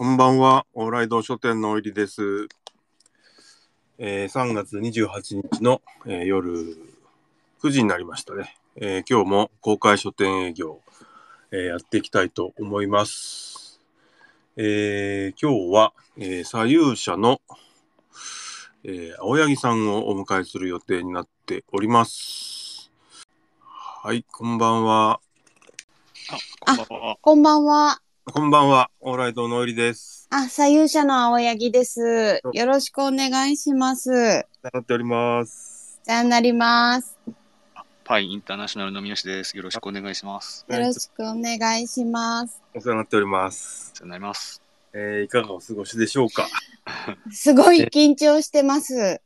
こんばんは、往来堂書店のお入りです。えー3月28日の、えー夜9時になりましたね、えー今日も公開書店営業、えーやっていきたいと思います。えー今日は、えー左右者の、えー青柳さんをお迎えする予定になっております。はい、こんばんは。あ、こんばんは。こんばんは。こんばんは、往来堂のお入りです。あ、左右者の青柳です。よろしくお願いします。なっております。じゃあなります。パイインターナショナルの三好です。よろしくお願いします。よろしくお願いします。お世話になっております。お世話になります。えーいかがお過ごしでしょうか？すごい緊張してます。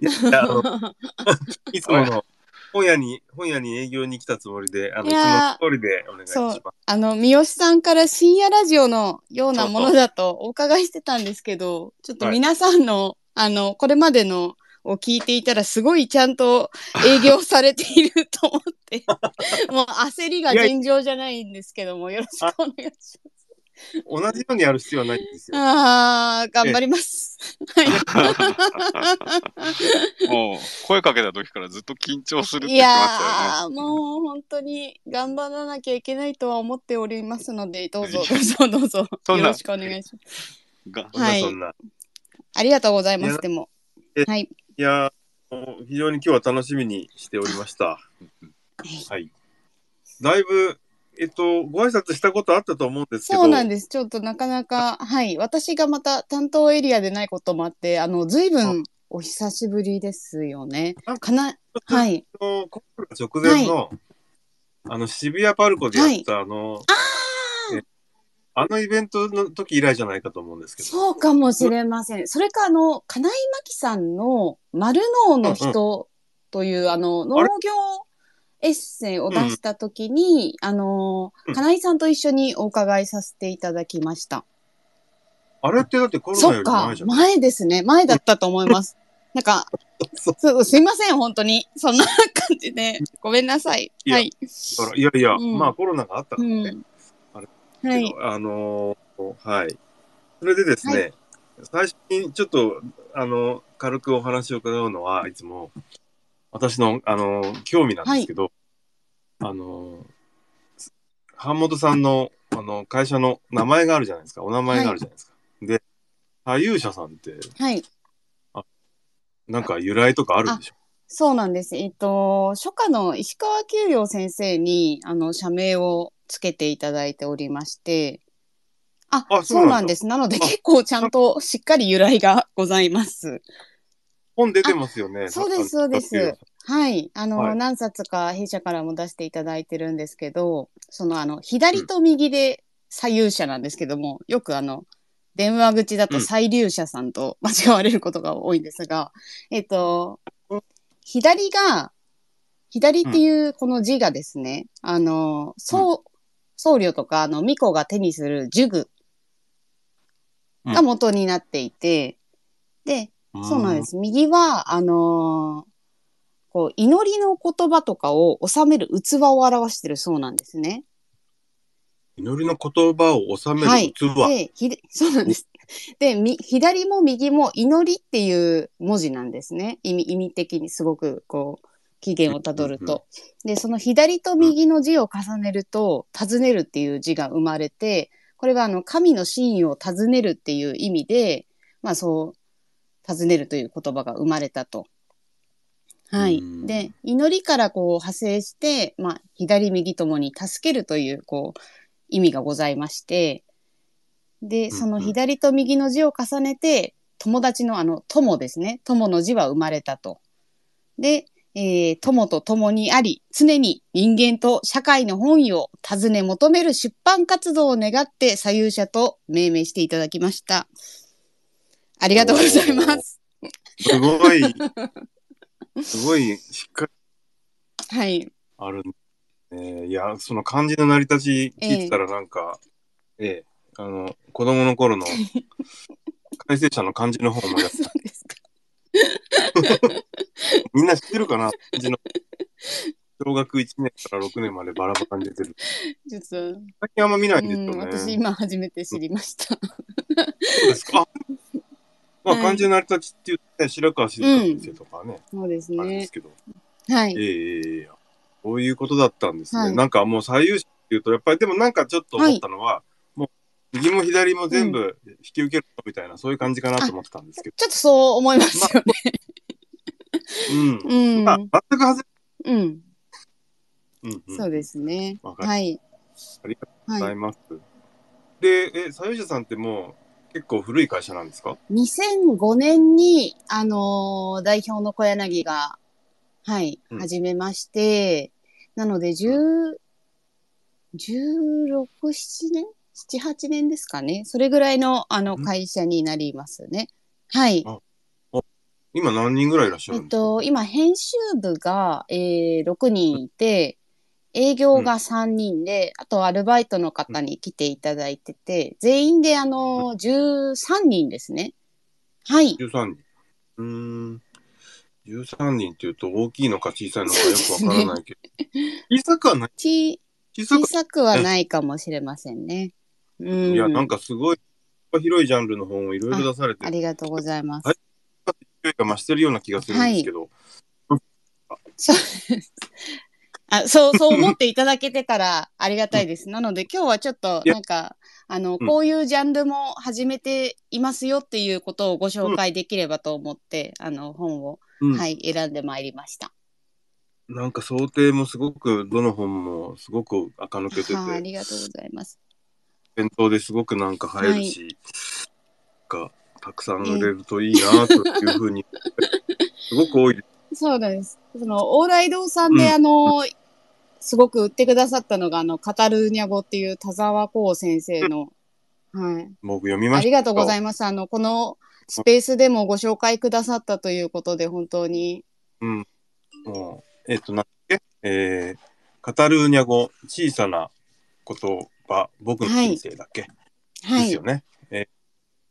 いやあの いつもの本屋に本屋に営業に来たつもりで、あのいいやー。の通りでお願いします。あの、三好さんから深夜ラジオのようなものだとお伺いしてたんですけど、ちょっと皆さんの、あの、これまでのを聞いていたらすごいちゃんと営業されていると思って、もう焦りが尋常じゃないんですけども、よろしくお願いします。同じようにやる必要はないんですよ。あー、頑張ります。はい。もう、声かけた時からずっと緊張するってい言ってましたよね。やー、もう本当に頑張らなきゃいけないとは思っておりますので、どうぞどうぞどうぞよろしくお願いします。はいそんな。ありがとうございます。いやでもえ、はい、いやーもう非常に今日は楽しみにしておりました。はい。だいぶ、えっと、ご挨拶したことあったと思うんですけど、そうなんです。ちょっとなかなか、はい、私がまた担当エリアでないこともあって、あの、ずいぶんお久しぶりですよね。かな、はい、あのコロナ直前の、あの渋谷パルコでやった、あの、えあのイベントの時以来じゃないかと思うんですけど。そうかもしれません。それか、あの、金井真紀さんの丸脳の人という、あの、農業エッセイを出したときに、あのうん、金井さんと一緒にお伺いさせていただきました。あれってだってコロナそっかより前じゃ、ん。前ですね。前だったと思います。なんか、そうそうすいません、本当に。そんな感じで。ごめんなさい。いやはい。いやいや、うんまあコロナがあったかうらね。ん。あれはい。あのーはい。それでですね、最初にちょっと、あの、軽くお話を伺うのは、いつも、私の、あの興味なんですけど、あの版本さんの、あの、会社の名前があるじゃないですか。お名前があるじゃないですか。で、左右者さんって、はい。なんか由来とかあるんでしょ？そうなんです。えっと、初夏の石川久良先生に、あの、社名をつけていただいておりまして、あ、あそうなんです。なのであ結構ちゃんとしっかり由来がございます。本出てますよね。そうですそうですはい。あの、はい何冊か弊社からも出していただいてるんですけど、そのあの、左と右で左右者なんですけども、よくあの、電話口だと最流者さんと 間違われることが多いんですが、えっとうん、左が、左っていうこの字がですね、あの、僧、僧侶とか、あの、巫女が手にする呪具が元になっていて、で、そうなんで。す。右は、あのーこう、祈りの言葉とかを収める器を表してるそうなんですね。祈りの言葉を収めはい。る器。で、ひで そうなんです。で、み、左も右も祈りっていう文字なんですね。意味、意味的にすごく、こう、起源をたどると。で、その左と右の字を重ねると、尋ねるっていう字が生まれて、これはあの、神の真意を尋ねるっていう意味で、まあそう、尋ねるという言葉が生まれたと。はいうん。で、祈りからこう派生して、まあ、左右ともに助けるという、こう、意味がございまして、で、その左と右の字を重ねて、友達のあの、友ですね。友の字は生まれたと。で、えー友と共にあり、常に人間と社会の本意を尋ね求める出版活動を願って左右者と命名していただきました。ありがとうございます。すごい、すごいしっかりはい。ある、ね。いや、その漢字の成り立ち聞いてたらなんか、ええあの、子供の頃の 改正者の漢字の方を思い出す。そうですか。みんな知ってるかな？漢字の。小小学1年から6年までバラバラに出てる。ちょっと、最近あんま見ないんですうん、よね。私今初めて知りました。そうですか？あまあ、はい漢字の成り立ちって言って、白川静香先生とかね、そうですねあれです。けど。はい。ええええこういうことだったんですね。はいなんかもう最優秀っていうと、やっぱりでもなんかちょっと思ったのは、もう右も左も全部引き受けるみたいな、そういう感じかなと思ってたんですけど。ちょっとそう思いますよね。うん。うん。まあ、全く外れ、うん。うんうん、そうですね。はい。ありがとうござはいます。で、え、左右者さんってもう結構古い会社なんですか？2005年に、あのー代表の小柳が、はい、うん始めまして、なので、10、16、7年 ?7、8年ですかね。それぐらいの、あの、うん会社になりますね。はい。あ今何人ぐらいいらっしゃるんですか、えっと、今、編集部が、えー、6人いて、営業が3人で、あとアルバイトの方に来ていただいてて、全員であの、13人ですね。はい。13人。うーん。13人っていうと大きいのか小さいのかよくわからないけど。小さくはない。ち小さく小さくはないかもしれませんね。うん。いや、なんかすごい、広いジャンルの本をいろいろ出されてる。ありがとうございます。はい勢いが増してるような気がするんですけど。そうです。あそう、そう思っ ていただけてたらありがたいです。なので今日はちょっとなんか、あの、うんこういうジャンルも始めていますよっていうことをご紹介できればと思って、あの、本を、うんはい、選んでまいりました。なんか想定もすごく、どの本もすごく垢抜けてて、はい、ありがとうございます。店頭ですごくなんか映えるし、なんかたくさん売れるといいなというふうに、すごく多いです。そうなんです。その、往来堂さんで、うんあの、すごく売ってくださったのが、あの、カタルーニャ語っていう田沢光先生の、はい。僕読みました。ありがとうございいます。あの、このスペースでもご紹介くださったということで、本当に。うん。もう、えっ、と、なんだっけ？えー、カタルーニャ語、小さな言葉、僕の人生だっけ、はいですよ。ね。えー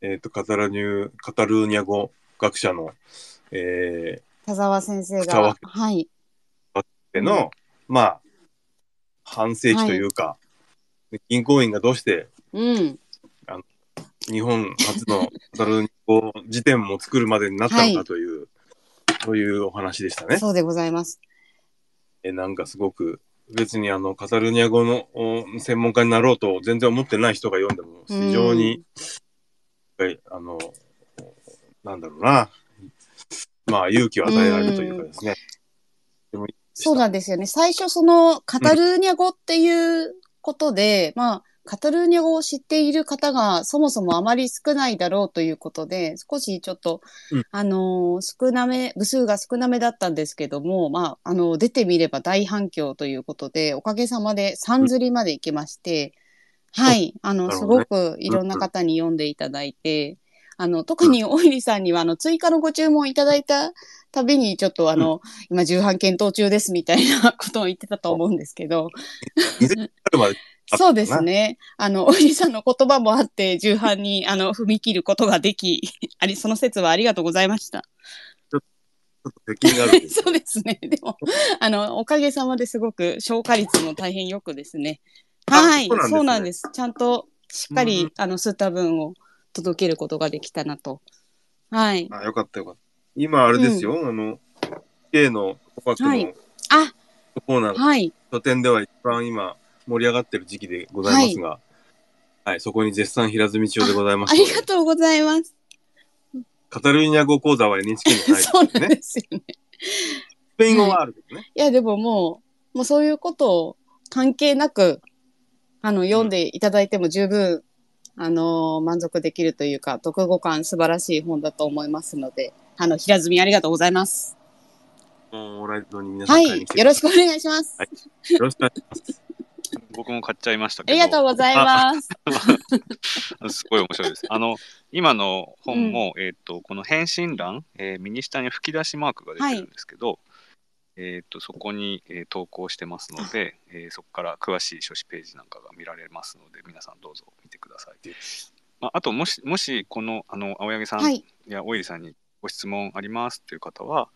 えーと、カタラニュー、カタルーニャ語学者の、え田沢先生が、はい。の、まあ、半世紀というか、銀行員がどうしてうん。日本初のカタルーニ辞典も作るまでになったのかという、そういうお話でしたね。そうでございます。えなんかすごく別にあのカタルーニャ語のお専門家になろうと全然思ってない人が読んでも非常に、はいあのなんだろうなまあ勇気を与えられるというかですね。でもそうなんですよね。最初、その、カタルーニャ語っていうことで、まあ、カタルーニャ語を知っている方がそもそもあまり少ないだろうということで、少しちょっと、うん。あのー少なめ、部数が少なめだったんですけども、まあ、あの、出てみれば大反響ということで、おかげさまで3釣りまで行きまして、はい、あの、すごくいろんな方に読んでいただいて、あの、特にオイリさんには、あの、追加のご注文いただいたたびに、ちょっとあの、今、重版検討中ですみたいな ことを言ってたと思うんですけど、2000年まであったそうですね。あの、おじさんの言葉もあって、重版に、あの、踏み切ることができ、あり、その説はありがとうございました。ちょっと責任がある そうですね。でも、あの、おかげさまですごく消化率も大変よくですね。あはい、そうなんですね。ちゃんと、しっかり、うんあの、吸った分を届けることができたなと。はい。あよかったよかった。今あれですよ、あの K のお化けはいのあ、コーナーがはい。書店では一番今盛り上がってる時期でございますが、はい、そこに絶賛平積町でございますあのでりがとうございます。カタルーニャ語講座は NHK にないそうなんですよね。スペイン語はあるけどね。いや、でももう、もうそういうことを関係なく、あの、読んでいただいても十分、あの、満足できるというか、読後感素晴らしい本だと思いますので、あの、平積みありがとうございます。もうライトに皆さはいん買いに来。てよろしくお願いします。はいよろしくお願いします。僕も買っちゃいましたけど。ありがとうございます。すごい面白いです。あの、今の本も、えっ、と、この返信欄、えー右下に吹き出しマークが出てるんですけど、えっ、と、そこに、えー投稿してますので、えーそこから詳しい書誌ページなんかが見られますので、皆さんどうぞ見てください。まあ、あと、もし、もし、この、あの、青柳さんはい。やオイリさんにご質問ありますっていう方は、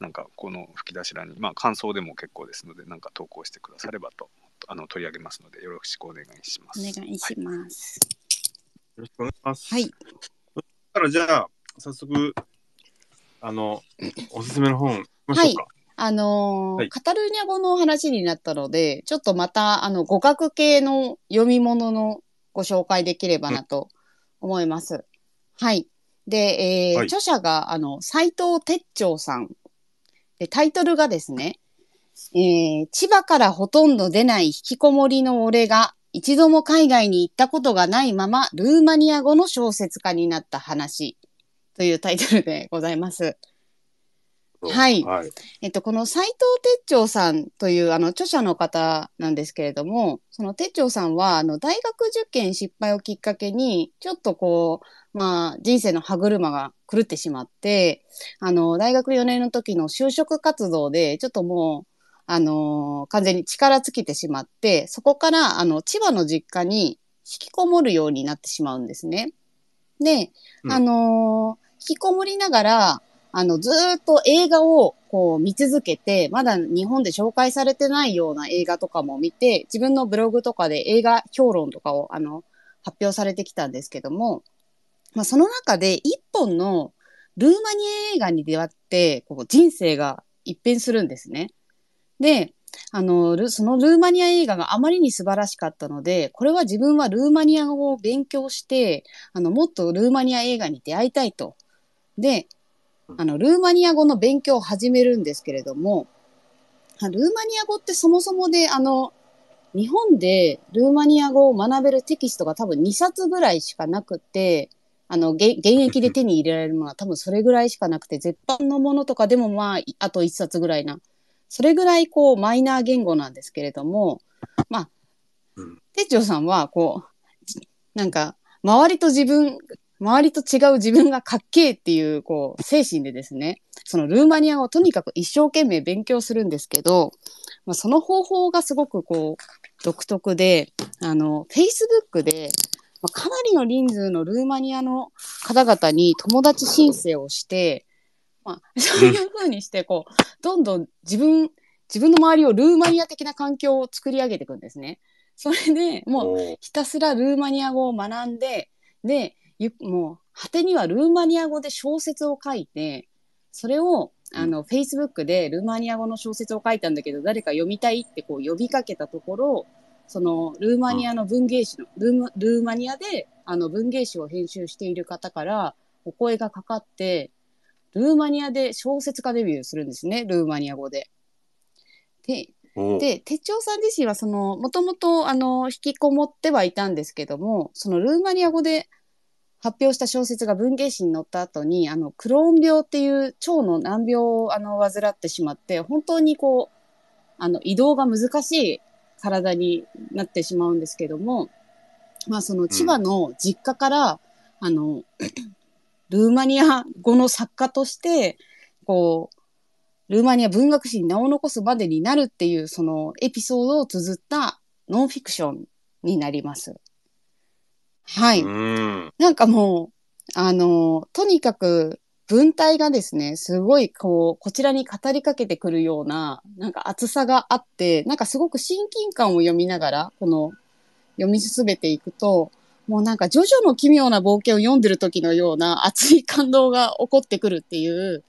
なんかこの吹き出し欄に、まあ、感想でも結構ですので、なんか投稿してくださればとあの取り上げますので、よろしくお願いします。お願いします。よろしくお願いします。はい。そしたらじゃあ、早速、あの、おすすめの本、ましょうか。あのーはいカタルーニャ語の話になったので、ちょっとまた、あの、語学系の読み物のご紹介できればなと思います。はい。で、えーはい著者が、あの、斎藤哲長さん。で、タイトルがですね、えー千葉からほとんど出ない引きこもりの俺が、一度も海外に行ったことがないまま、ルーマニア語の小説家になった話というタイトルでございます。はいはい。えっと、この斎藤哲長さんというあの著者の方なんですけれども、その哲長さんはあの大学受験失敗をきっかけに、ちょっとこう、まあ人生の歯車が狂ってしまって、あの大学4年の時の就職活動で、ちょっともう、あの完全に力尽きてしまって、そこからあの千葉の実家に引きこもるようになってしまうんですね。で、うんあの引きこもりながら、あの、ずっと映画をこう見続けて、まだ日本で紹介されてないような映画とかも見て、自分のブログとかで映画評論とかをあの発表されてきたんですけども、まあ、その中で一本のルーマニア映画に出会って、こう人生が一変するんですね。で、あの、そのルーマニア映画があまりに素晴らしかったので、これは自分はルーマニア語を勉強して、あの、もっとルーマニア映画に出会いたいと。で、あの、ルーマニア語の勉強を始めるんですけれども、あルーマニア語ってそもそもで、あの、日本でルーマニア語を学べるテキストが多分2冊ぐらいしかなくて、あの、げ現役で手に入れられるものは多分それぐらいしかなくて、絶版のものとかでもまあ、いあと1冊ぐらいな。それぐらいこう、マイナー言語なんですけれども、まあうん、店長さんはこう、じなんか、周りと自分、周りと違う自分がかっけーっていう、こう、精神でですね、そのルーマニア語をとにかく一生懸命勉強するんですけど、まあ、その方法がすごくこう、独特で、あの、Facebook で、まあ、かなりの人数のルーマニアの方々に友達申請をして、まあ、そういう風にして、こう、どんどん自分、自分の周りをルーマニア的な環境を作り上げていくんですね。それでもうひたすらルーマニア語を学んで、で、ゆもう、果てにはルーマニア語で小説を書いて、それを、あの、Facebook でルーマニア語の小説を書いたんだけど、誰か読みたいってこう呼びかけたところ、その、ルーマニアの文芸誌の、ルーマルーマニアで、あの、文芸誌を編集している方から、お声がかかって、ルーマニアで小説家デビューするんですね、ルーマニア語で。で、で、鉄長さん自身はその、もともとあの、引きこもってはいたんですけども、そのルーマニア語で発表した小説が文芸誌に載った後に、あの、クローン病っていう腸の難病をあの、患ってしまって、本当にこう、あの、移動が難しい体になってしまうんですけども、まあその千葉の実家から、あの、ルーマニア語の作家として、こう、ルーマニア文学史に名を残すまでになるっていうそのエピソードを綴ったノンフィクションになります。はい。なんかもう、あの、とにかく文体がですね、すごいこう、こちらに語りかけてくるような、なんか厚さがあって、なんかすごく親近感を読みながら、この、読み進めていくと、もうなんか、ジョジョの奇妙な冒険を読んでる時のような熱い感動が起こってくるっていう、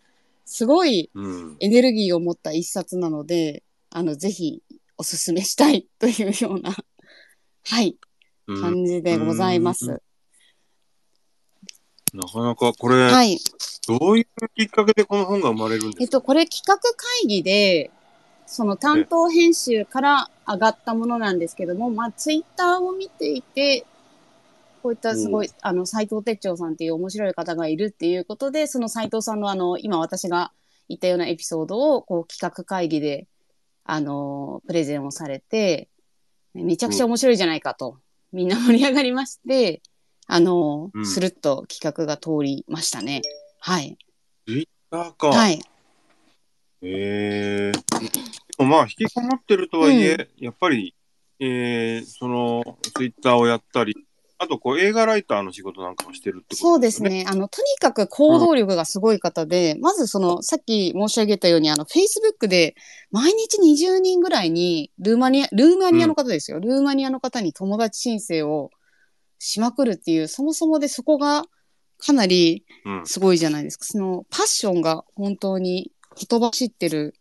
すごいうん。エネルギーを持った一冊なので、あの、ぜひおすすめしたいというような、はい、うん感じでございまうんす。なかなかこれ、はい。どういうきっかけでこの本が生まれるんですか？えっと、これ企画会議で、その担当編集から上がったものなんですけども、まあ、ツイッターを見ていて、こういったすごい、あの、斎藤哲長さんっていう面白い方がいるっていうことで、その斎藤さんのあの、今私が言ったようなエピソードを、こう、企画会議で、あの、プレゼンをされて、めちゃくちゃ面白いじゃないかと、みんな盛り上がりまして、あの、うんスルッと企画が通りましたね。はい。だか。はい。ええでもまあ、引きこもってるとはいえ、やっぱり、えー、その、ツイッターをやったり、あと、こう、映画ライターの仕事なんかもしてるってことそうです。ね。あの、とにかく行動力がすごい方で、まずその、さっき申し上げたように、あの、Facebook で毎日20人ぐらいに、ルーマニア、ルーマニアの方ですよ。ルーマニアの方に友達申請をしまくるっていう、そもそもでそこがかなりうん。すごいじゃないですか。その、パッションが本当にほとばしってる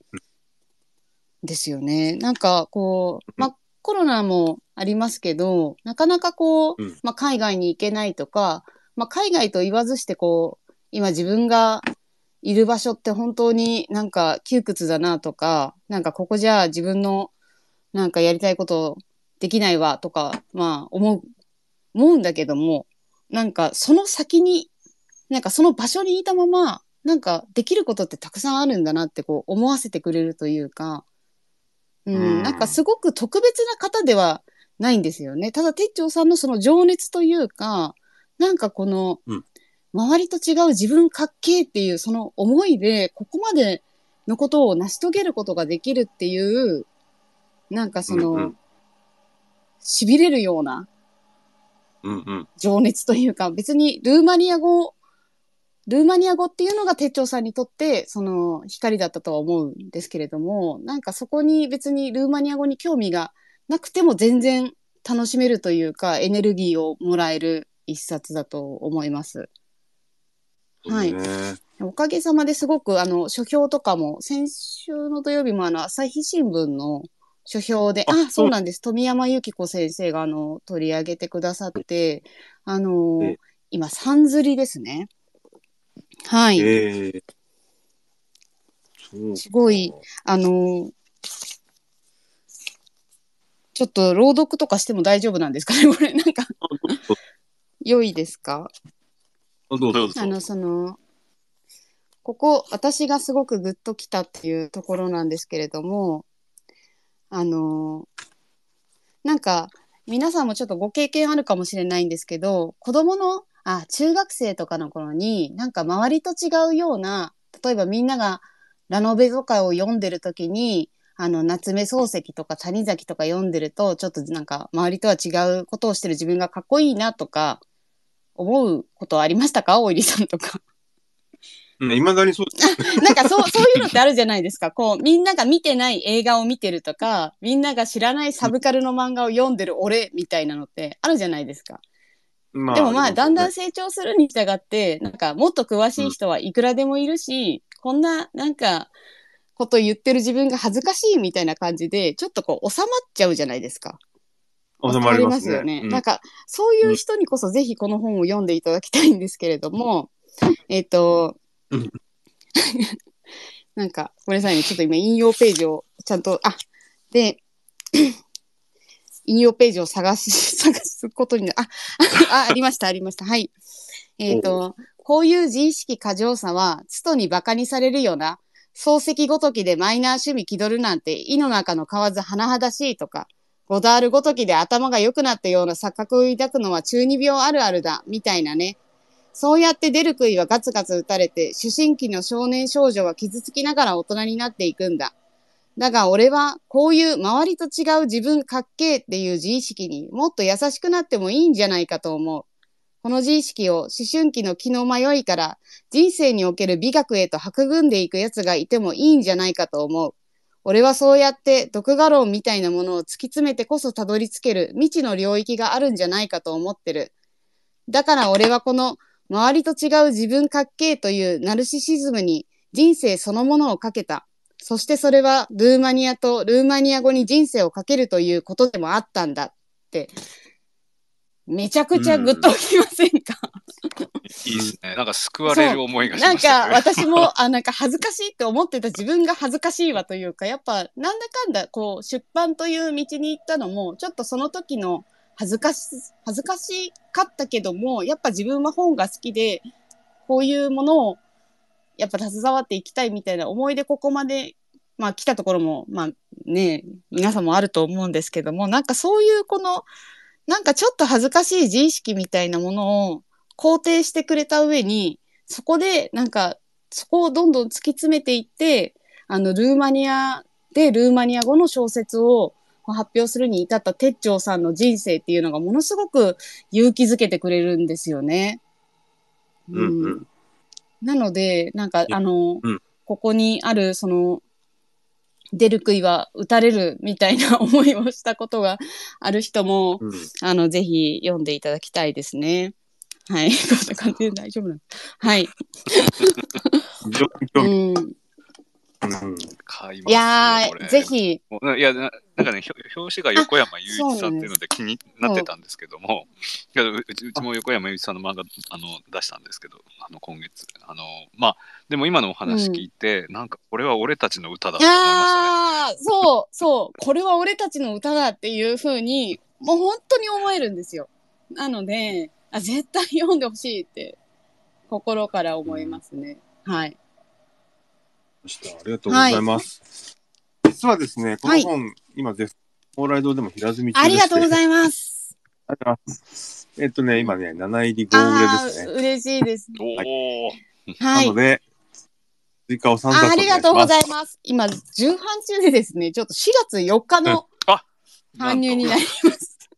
んですよね。なんか、こう、まあ、コロナもありますけど、なかなかこう、うん。まあ、海外に行けないとか、まあ、海外と言わずしてこう、今自分がいる場所って本当になんか窮屈だなとか、なんかここじゃ自分のなんかやりたいことできないわとか、まあ思う、思うんだけども、なんかその先に、なんかその場所にいたまま、なんかできることってたくさんあるんだなってこう思わせてくれるというか、うん、うんなんかすごく特別な方ではないんですよね。ただ、てっちょうさんのその情熱というか、なんかこの、うん周りと違う自分かっけーっていうその思いで、ここまでのことを成し遂げることができるっていう、なんかその、うんうん痺れるような。情熱というか、別にルーマニア語、ルーマニア語っていうのが手帳さんにとって、その光だったとは思うんですけれども、なんかそこに別にルーマニア語に興味がなくても全然楽しめるというか、エネルギーをもらえる一冊だと思います。はいおかげさまですごく、あの、書評とかも、先週の土曜日もあの、朝日新聞の書評で、ああそうなんです。富山由紀子先生が、あの、取り上げてくださって、あのええ今、三釣りですね。はい。ええそうすごい、あのちょっと朗読とかしても大丈夫なんですかねこれ、なんか、良いですか？あどうぞどうぞ。あの、その、ここ、私がすごくグッときたっていうところなんですけれども、あの、なんか、皆さんもちょっとご経験あるかもしれないんですけど、子供の、あ、中学生とかの頃に、なんか周りと違うような、例えばみんながラノベとかを読んでる時に、あの、夏目漱石とか谷崎とか読んでると、ちょっとなんか周りとは違うことをしてる自分がかっこいいなとか、思うことありましたか？おいりさんとか。いまだにそう。なんかそう、そういうのってあるじゃないですか。こう、みんなが見てない映画を見てるとか、みんなが知らないサブカルの漫画を読んでる俺みたいなのってあるじゃないですか。までもまあ、だんだんね成長するに従って、なんかもっと詳しい人はいくらでもいるし、こんな、なんか、こと言ってる自分が恥ずかしいみたいな感じで、ちょっとこう収まっちゃうじゃないですか。収まりますよね。うんなんか、そういう人にこそぜひこの本を読んでいただきたいんですけれども、えっ、とうん、なんか、ごめんなさいね。ちょっと今引用ページをちゃんと、あ、で、引用ページを探し、探すことにな、あ、あ、ありました、ありました。はい。えっ、と、こういう自意識過剰さは、つとに馬鹿にされるような、漱石ごときでマイナー趣味気取るなんて、井の中の蛙甚だしいとか、ゴダールごときで頭が良くなったような錯覚を抱くのは中二病あるあるだ、みたいなね。そうやって出る杭はガツガツ打たれて、思春期の少年少女は傷つきながら大人になっていくんだ。だが俺は、こういう周りと違う自分かっけーっていう自意識にもっと優しくなってもいいんじゃないかと思う。この自意識を思春期の気の迷いから人生における美学へと育んでいく奴がいてもいいんじゃないかと思う。俺はそうやって毒画論みたいなものを突き詰めてこそたどり着ける未知の領域があるんじゃないかと思ってる。だから俺はこの周りと違う自分かっけーというナルシシズムに人生そのものをかけた。そしてそれはルーマニアとルーマニア語に人生をかけるということでもあったんだって。めちゃくちゃグッときませんか、いいですね。なんか救われる思いがしなんました、か私も、あ、なんか恥ずかしいって思ってた自分が恥ずかしいわというか、やっぱなんだかんだこう出版という道に行ったのも、ちょっとその時の恥ずかし、恥ずかしかったけども、やっぱ自分は本が好きで、こういうものをやっぱ携わっていきたいみたいな思いでここまで、まあ来たところも、まあね、皆さんもあると思うんですけども、なんかそういうこの、なんかちょっと恥ずかしい自意識みたいなものを肯定してくれた上に、そこでなんかそこをどんどん突き詰めていって、あのルーマニアでルーマニア語の小説を発表するに至った鉄長さんの人生っていうのがものすごく勇気づけてくれるんですよね。うんうんなので、なんか、あの、うんここにある、その、出る杭は打たれるみたいな思いをしたことがある人も、うんあの、ぜひ読んでいただきたいですね。はい。こんな感じで大丈夫なのは い。うん。うん買いますよいやぜひ、いやななんかね、表紙が横山雄一さんっていうので気になってたんですけども、いやうちうちも横山雄一さんの漫画あの出したんですけど、あの今月。あのまあ、でも今のお話聞いて、なんかこれは俺たちの歌だいと思いましたね。そう、そう、これは俺たちの歌だっていうふうに、もう本当に思えるんですよ。なので、あ絶対読んでほしいって、心から思いますね。はい。ましたありがとうございます。実はですね、この本、今絶、蓬莱堂でも平積み中であしてりがとうございます。ありがとうございます。えっとね、今ね、7入り5売れあですね。ー嬉しいです。おお、はいなの。で、追加を3冊あありがとうございいます。今、重版中でですね、ちょっと4月4日の搬入になります。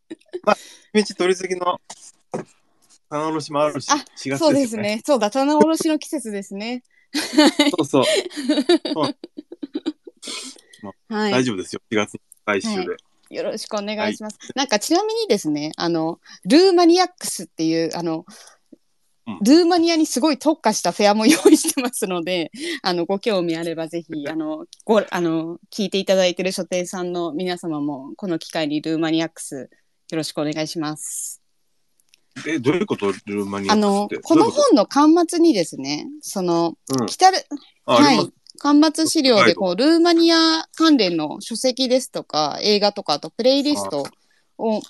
ます。道取り次ぎの棚卸しもあるし、あ4月ですよね。そうですね。そうだ、棚卸しの季節ですね。そうそう。はい。大丈夫ですよ。4月来週で。よろしくお願いします。なんかちなみにですね、あの、ルーマニアックスっていう、あの、うんルーマニアにすごい特化したフェアも用意してますので、あの、ご興味あればぜひ、あの、ご、あの、聞いていただいている書店さんの皆様も、この機会にルーマニアックス、よろしくお願いします。え、どういうこと？ルーマニアあのこの本の巻末にですね、その。来たる、はいります。。巻末資料はいで、こう、ルーマニア関連の書籍ですとか、映画とか、あとプレイリストを、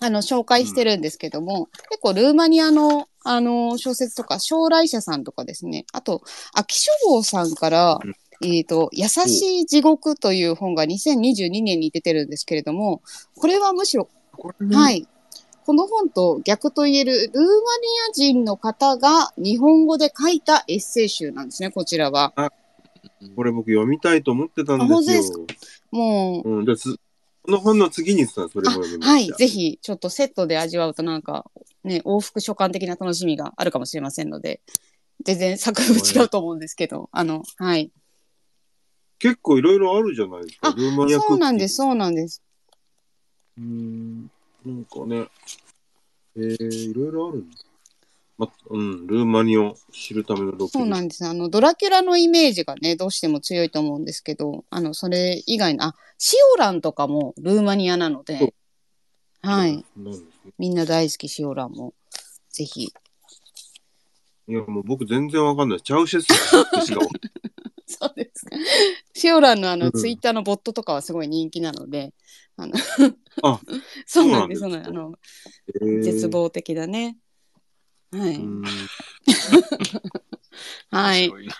あの、紹介してるんですけども、結構ルーマニアの、あの、小説とか、将来者さんとかですね、あと、秋書房さんからうん、えっ、と、優しい地獄という本が2022年に出てるんですけれども、これはむしろはい。この本と逆と言える、ルーマニア人の方が日本語で書いたエッセイ集なんですね、こちらは。これ僕読みたいと思ってたんあ本当でですすよ。もう、うん。で、つこの本の次にさ、それも読みまはい。ぜひ、ちょっとセットで味わうとなんか、ね、往復書簡的な楽しみがあるかもしれませんので、全然作風違うと思うんですけど、あの、はい。結構いろいろあるじゃないですか。あルーマニアそうなんです、そうなんです。うーん。なんかね、えー、いろいろあるんだ。ま、うん、ルーマニアを知るためのロケそうなんです。あの、ドラキュラのイメージがね、どうしても強いと思うんですけど、あの、それ以外の、あ、シオランとかもルーマニアなので、はい。。ね。みんな大好きシオランも、ぜひ。いや、もう僕全然わかんない。チャウシェスってしかわかんない。そうですか。シオランのあの、うんツイッターのボットとかはすごい人気なので、あの、あ そうなんです、そそううなんです。あの、えー絶。望的だね。はい。うーん はい。い面白いな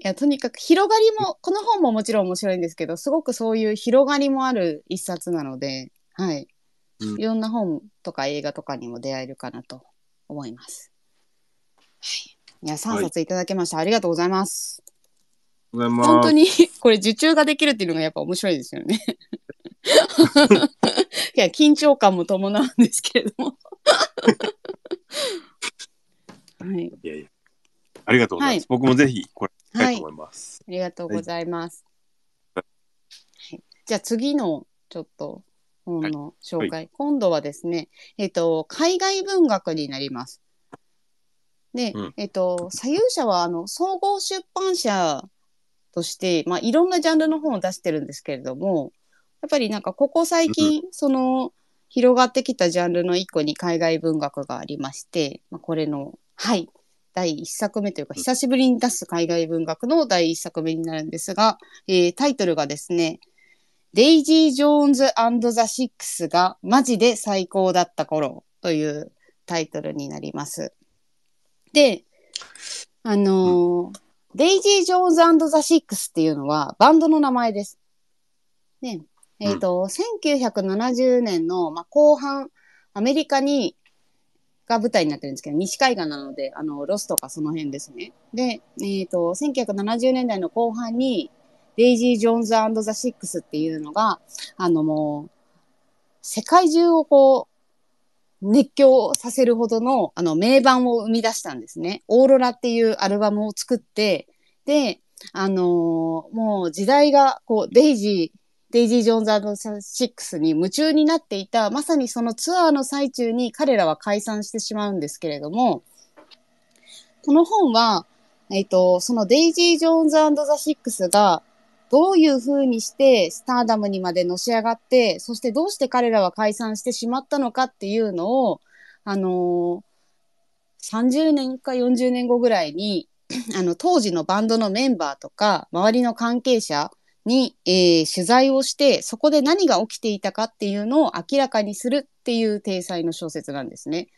や、とにかく広がりも、この本ももちろん面白いんですけど、すごくそういう広がりもある一冊なので、はい。うんいろんな本とか映画とかにも出会えるかなと思います。はい。いや、3冊いただけました。ありがとうございます。ございます。本当に、これ受注ができるっていうのがやっぱ面白いですよね。いや、緊張感も伴うんですけれども。はい。いやいや。ありがとうございます。僕もぜひ、これ、いと思います。ありがとうございます。はい、じゃあ次のちょっと本の紹介。今度はですね、えっ、と、海外文学になります。で、うんえっ、と、左右者はあの総合出版社として、まあ、いろんなジャンルの本を出してるんですけれども、やっぱりなんかここ最近、その、広がってきたジャンルの一個に海外文学がありまして、まあ、これの、はい、第一作目というか、久しぶりに出す海外文学の第一作目になるんですが、えータイトルがですね、デイジー・ジョーンズザ・シックスがマジで最高だった頃というタイトルになります。で、あのーデイジー・ジョーンズザ・シックスっていうのはバンドの名前です。ね、えっ、と、1970年の、まあ、後半、アメリカに、が舞台になってるんですけど、西海岸なので、あの、ロスとかその辺ですね。で、えっ、と、1970年代の後半に、デイジー・ジョーンズザ・シックスっていうのが、あのもう、世界中をこう、熱狂させるほどの、あの、名盤を生み出したんですね。オーロラっていうアルバムを作って、で、あのー、もう時代が、こう、デイジー、デイジー・ジョーンズアンドザ・シックスに夢中になっていた、まさにそのツアーの最中に彼らは解散してしまうんですけれども、この本は、えっ、ー、と、そのデイジー・ジョーンズアンドザ・シックスが、どういう風にしてスターダムにまでのし上がって、そしてどうして彼らは解散してしまったのかっていうのを、あのー、30年か40年後ぐらいに、あの、当時のバンドのメンバーとか、周りの関係者に、えー、取材をして、そこで何が起きていたかっていうのを明らかにするっていう体裁の小説なんですね。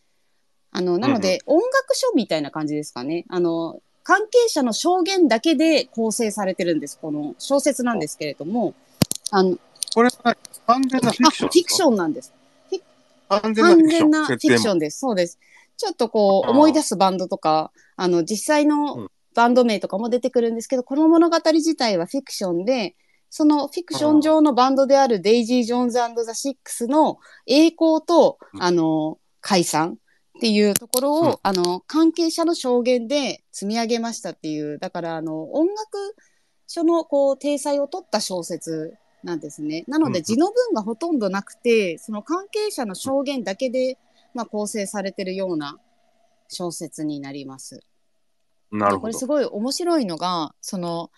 あの、なので、うん、音楽書みたいな感じですかね。あの、関係者の証言だけで構成されてるんです。この小説なんですけれども。あの、これは完全なフィクションフィクションなんです。完全なフィクションです。そうです。ちょっとこう、思い出すバンドとか、あの、実際のバンド名とかも出てくるんですけど、この物語自体はフィクションで、そのフィクション上のバンドであるデイジー・ジョーンズザ・シックスの栄光と、あの、解散っていうところを、うん、あの、関係者の証言で積み上げましたっていう、だから、あの、音楽書の、こう、体裁を取った小説なんですね。なので、字の文がほとんどなくて、その関係者の証言だけで、まあ、構成されてるような小説になります。なるほど。これすごい面白いのが、その、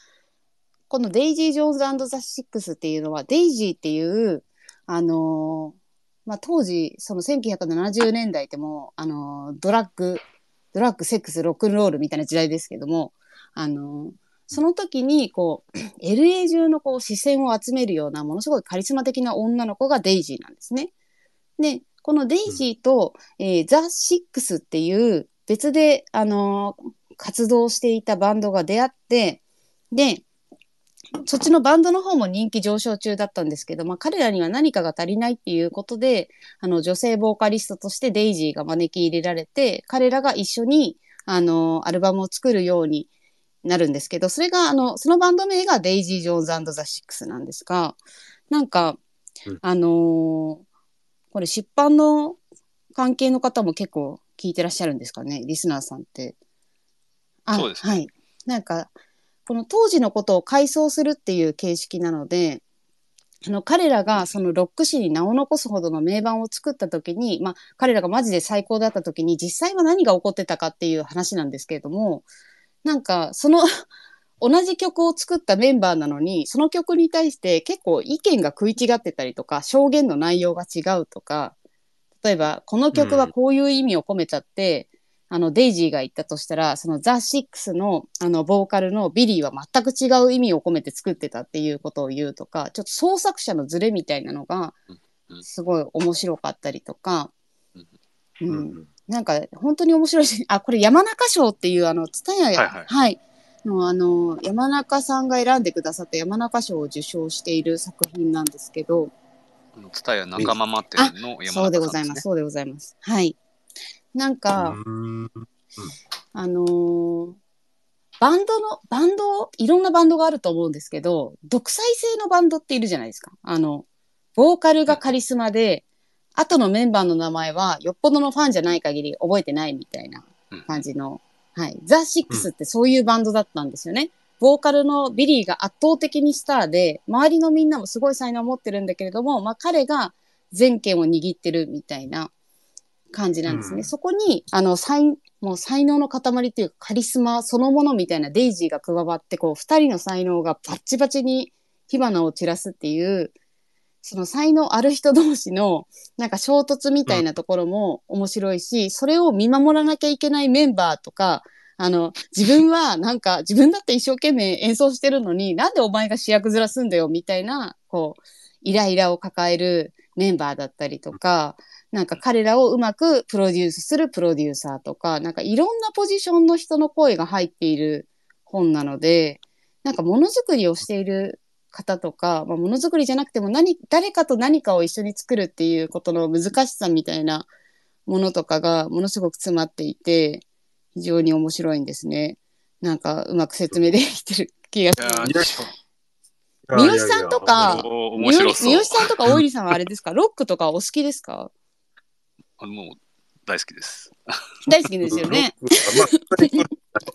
このデイジー・ジョーンズザ・シックスっていうのは、デイジーっていう、あのー、まあ、当時、その1970年代でもう、あの、ドラッグ、ドラッグ、セックス、ロックンロールみたいな時代ですけども、あの、その時に、こう、LA 中のこう視線を集めるような、ものすごいカリスマ的な女の子がデイジーなんですね。で、このデイジーと、うん、えー、ザ・シックスっていう別で、あの活動していたバンドが出会って、で、そっちのバンドの方も人気上昇中だったんですけど、まあ、彼らには何かが足りないっていうことで、あの、女性ボーカリストとしてデイジーが招き入れられて、彼らが一緒に、あの、アルバムを作るようになるんですけど、それが、あの、そのバンド名がデイジー・ジョーンズザ・シックスなんですが、なんか、うん、あのー、これ出版の関係の方も結構聞いてらっしゃるんですかね、リスナーさんって。あそうです、ね、はい。なんか、この当時のことを回想するっていう形式なので、あの彼らがそのロック誌に名を残すほどの名盤を作った時に、まあ、彼らがマジで最高だった時に実際は何が起こってたかっていう話なんですけれどもなんかその 同じ曲を作ったメンバーなのにその曲に対して結構意見が食い違ってたりとか証言の内容が違うとか例えばこの曲はこういう意味を込めちゃって、あの、デイジーが言ったとしたら、そのザ・シックスの、あの、ボーカルのビリーは全く違う意味を込めて作ってたっていうことを言うとか、ちょっと創作者のズレみたいなのが、すごい面白かったりとか、うん。なんか、本当に面白いし、あ、これ山中賞っていう、あの、ツタヤ、はい、はい、はい。の、あの、山中さんが選んでくださった山中賞を受賞している作品なんですけど、ツタヤ仲間待ってるの山中さん、ね、そうでございます、そうでございます。はい。なんか、あのー、バンドの、バンド、いろんなバンドがあると思うんですけど、独裁性のバンドっているじゃないですか。あの、ボーカルがカリスマで、後のメンバーの名前はよっぽどのファンじゃない限り覚えてないみたいな感じの、はい。ザ・シックスってそういうバンドだったんですよね。ボーカルのビリーが圧倒的にスターで、周りのみんなもすごい才能を持ってるんだけれども、まあ彼が全権を握ってるみたいな感じなんですね。うん、そこに、あの、才、もう才能の塊っていうかカリスマそのものみたいなデイジーが加わって、こう、二人の才能がバッチバチに火花を散らすっていう、その才能ある人同士のなんか衝突みたいなところも面白いし、うん、それを見守らなきゃいけないメンバーとか、あの、自分はなんか自分だって一生懸命演奏してるのになんでお前が主役ずらすんだよみたいな、こう、イライラを抱えるメンバーだったりとか、なんか彼らをうまくプロデュースするプロデューサーとか、なんかいろんなポジションの人の声が入っている本なので、なんかものづくりをしている方とか、まあ、ものづくりじゃなくても何、誰かと何かを一緒に作るっていうことの難しさみたいなものとかがものすごく詰まっていて、非常に面白いんですね。なんかうまく説明できてる気がする。三好さんとか三好さんとか大入さんはあれですか？ロックとかお好きですか？あのもう大好きです。大好きですよね。まあ、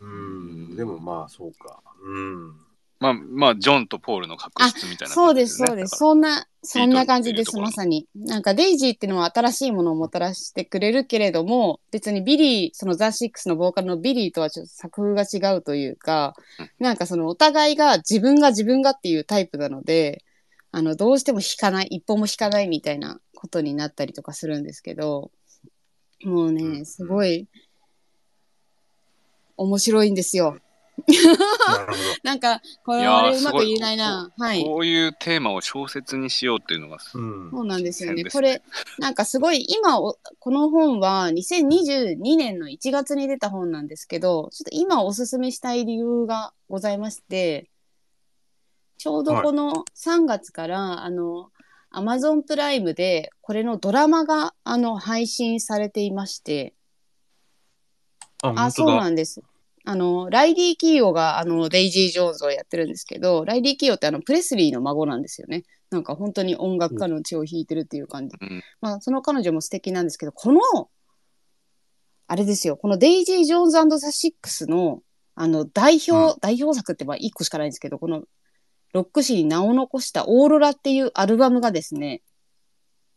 うん、でもまあ、そうか。うん。まあ、まあ、ジョンとポールの確執みたいなそうで、感じです。そうです。そんな、そんな感じです、まさに。なんか、デイジーっていうのは新しいものをもたらしてくれるけれども、別にビリー、そのザ・シックスのボーカルのビリーとはちょっと作風が違うというか、なんかそのお互いが自分が自分がっていうタイプなので、あの、どうしても弾かない、一歩も弾かないみたいなことになったりとかするんですけど、もううね、んすごい、面白いんですよ。な んか、これうまく言えないな。はい。こういうテーマを小説にしようっていうのが、うん。そうなんですよね。これ、なんかすごい、今お、この本は2022年の1月に出た本なんですけど、ちょっと今おすすめしたい理由がございまして、ちょうどこの3月から、あの、アマゾンプライムで、これのドラマが、あの、配信されていまして、あ、あ、そう。なんです。あの、ライリー・キーオが、あの、デイジー・ジョーンズをやってるんですけど、ライリー・キーオってあの、プレスリーの孫なんですよね。なんか本当に音楽家の血を引いてるっていう感じ。うんまあ、その彼女も素敵なんですけど、この、あれですよ、このデイジー・ジョーンズザ・シックスの、あの、代表、う代表作ってまあ1個しかないんですけど、この、ロック誌に名を残したオーロラっていうアルバムがですね、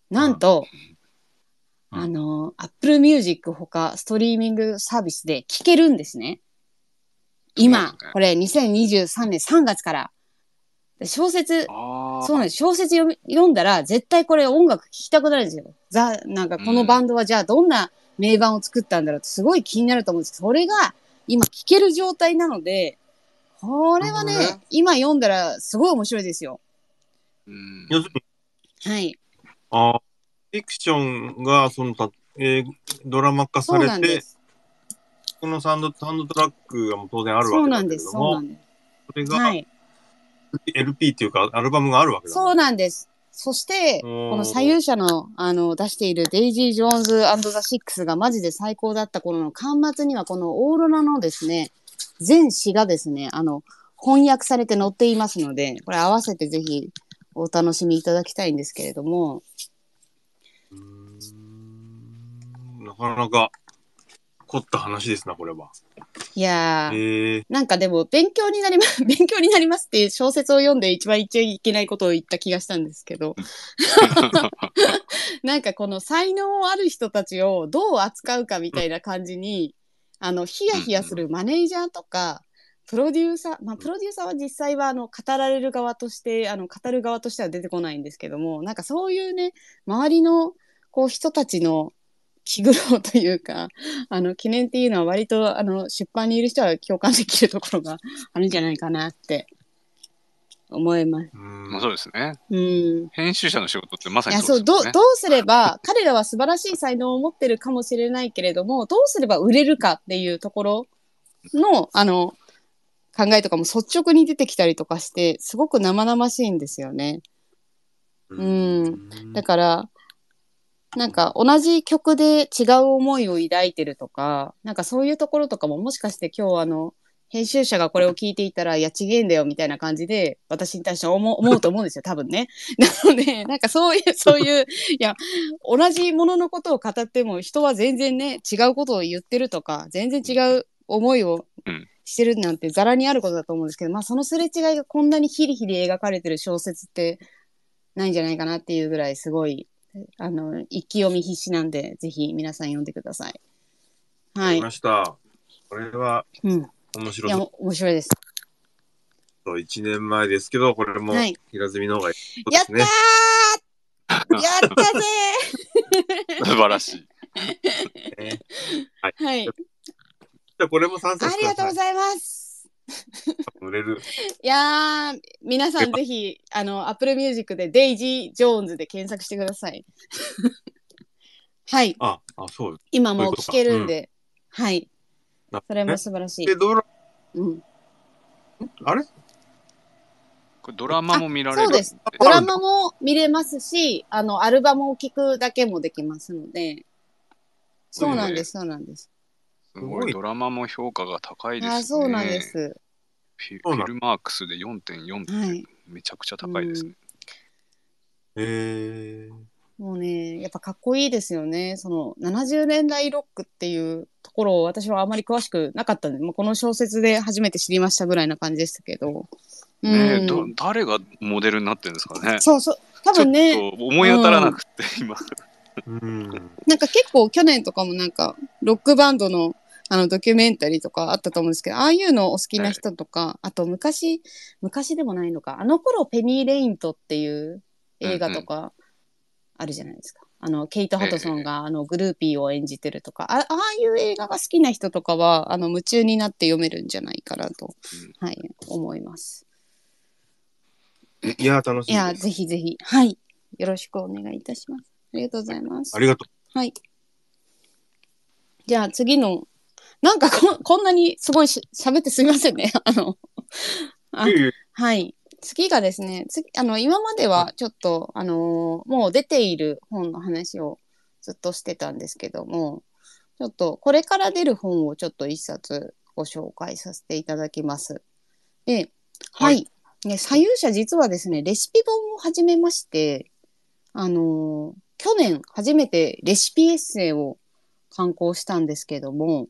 なんと、うんあの、Apple Music ほかストリーミングサービスで聴けるんですね。今、これ2023年3月から。で小説、そうなんです。小説読み読んだら、絶対これ音楽聴きたくなるんですよ。ザ、なんかこのバンドはじゃあどんな名盤を作ったんだろうってすごい気になると思うんですけど、それが今聴ける状態なので、これはね、ね今読んだらすごい面白いですよ。うん要するに、はい。あフィクションが、そのた、えードラマ化されて。このサウンド、サウンドトラックがもう当然あるそわけうなんです。だけれども、そうなんです。それがはい。LP っていうか、アルバムがあるわけだもんそうなんです。そして、この左右者のあの出しているデイジー・ジョーンズザ・シックスがマジで最高だった頃の巻末にはこのオーロラのですね、全詩がですね、あの、翻訳されて載っていますので、これ合わせてぜひお楽しみいただきたいんですけれども、なかなか凝った話ですな、これは。いやえー、ー、なんかでも勉強になります、勉強になりますっていう小説を読んで一番言っちゃいけないことを言った気がしたんですけど、なんかこの才能ある人たちをどう扱うかみたいな感じに、あの、ヒヤヒヤするマネージャーとか、プロデューサー、まあ、プロデューサーは実際は、あの、語られる側として、あの、語る側としては出てこないんですけども、なんかそういうね、周りの、こう、人たちの気苦労というか、あの、記念っていうのは割と、あの、出版にいる人は共感できるところがあるんじゃないかなって思います。うーんまあそうですね。うん。編集者の仕事ってまさにそそうう、ど。どうすれば、彼らは素晴らしい才能を持ってるかもしれないけれども、どうすれば売れるかっていうところの、あの、考えとかも率直に出てきたりとかして、すごく生々しいんですよね。うんだから、なんか同じ曲で違う思いを抱いてるとか、なんかそういうところとかももしかして今日あの、編集者がこれを聞いていたら、いや、ちげえんだよみたいな感じで、私に対して思う思うと思うんですよ、多分ね。なので、なんかそういう、そういう、いや、同じもののことを語っても、人は全然ね、違うことを言ってるとか、全然違う思いをうんしてるなんて、ざらにあることだと思うんですけど、まあ、そのすれ違いがこんなにヒリヒリ描かれてる小説って、ないんじゃないかなっていうぐらい、すごい、あの、一気読み必至なんで、ぜひ皆さん読んでください。はい。これはうん。いや、面白そう。面白いです。1年前ですけど、これもはい平積みの方がいいそうやった。ーやったぜ 素晴らしい。ねーはい。じゃあこれも3あ冊ください。りがとうございます。売れる。いやー、皆さんぜひ、あの、Apple Music でデイジー・ジョーンズで検索してください。はい。あ、あ、そう。今もう聞けるんで。はい。なそれも素晴らしいで、。ドラ、うん。あれ？これドラマも見られる？そうです。ドラマも見れますし、あの、アルバムを聴くだけもできますので。そうなんです、そうなんです。すごいドラマも評価が高いですね。あそうなんで。す。フィルマークスで4.4ってはい。めちゃくちゃ高いですね。へえ。もうね、やっぱかっこいいですよね。その70年代ロックっていうところを私はあまり詳しくなかったんで、もうこの小説で初めて知りましたぐらいな感じでしたけど。ねえ、うんど誰がモデルになってるんですかね。そうそう。多分ね、ちょっと思い当たらなくて、今。うん。なんか結構去年とかもなんかロックバンドのあのドキュメンタリーとかあったと思うんですけど、ああいうのお好きな人とか、あと昔、昔でもないのか、あの頃ペニー・レイントっていう映画とかあるじゃないですか。あの、ケイト・ハトソンがあのグルーピーを演じてるとか、あああいう映画が好きな人とかは、あの、夢中になって読めるんじゃないかなと、はい、思います。いや、楽しいや、みです。ぜひぜひ、はい、よろしくお願いいたします。ありがとうございますあ。りがとはい。じゃあ次の、なんかここんなにすごいし喋ってすみませんね。あの、あう。いえいえはい。次がですね、次、あの、今まではちょっと、あのーもう出ている本の話をずっとしてたんですけども、ちょっと、これから出る本をちょっと一冊ご紹介させていただきます。で、は。はいね、左右者実はですね、レシピ本を始めまして、あのー去年初めてレシピエッセイを刊行したんですけども、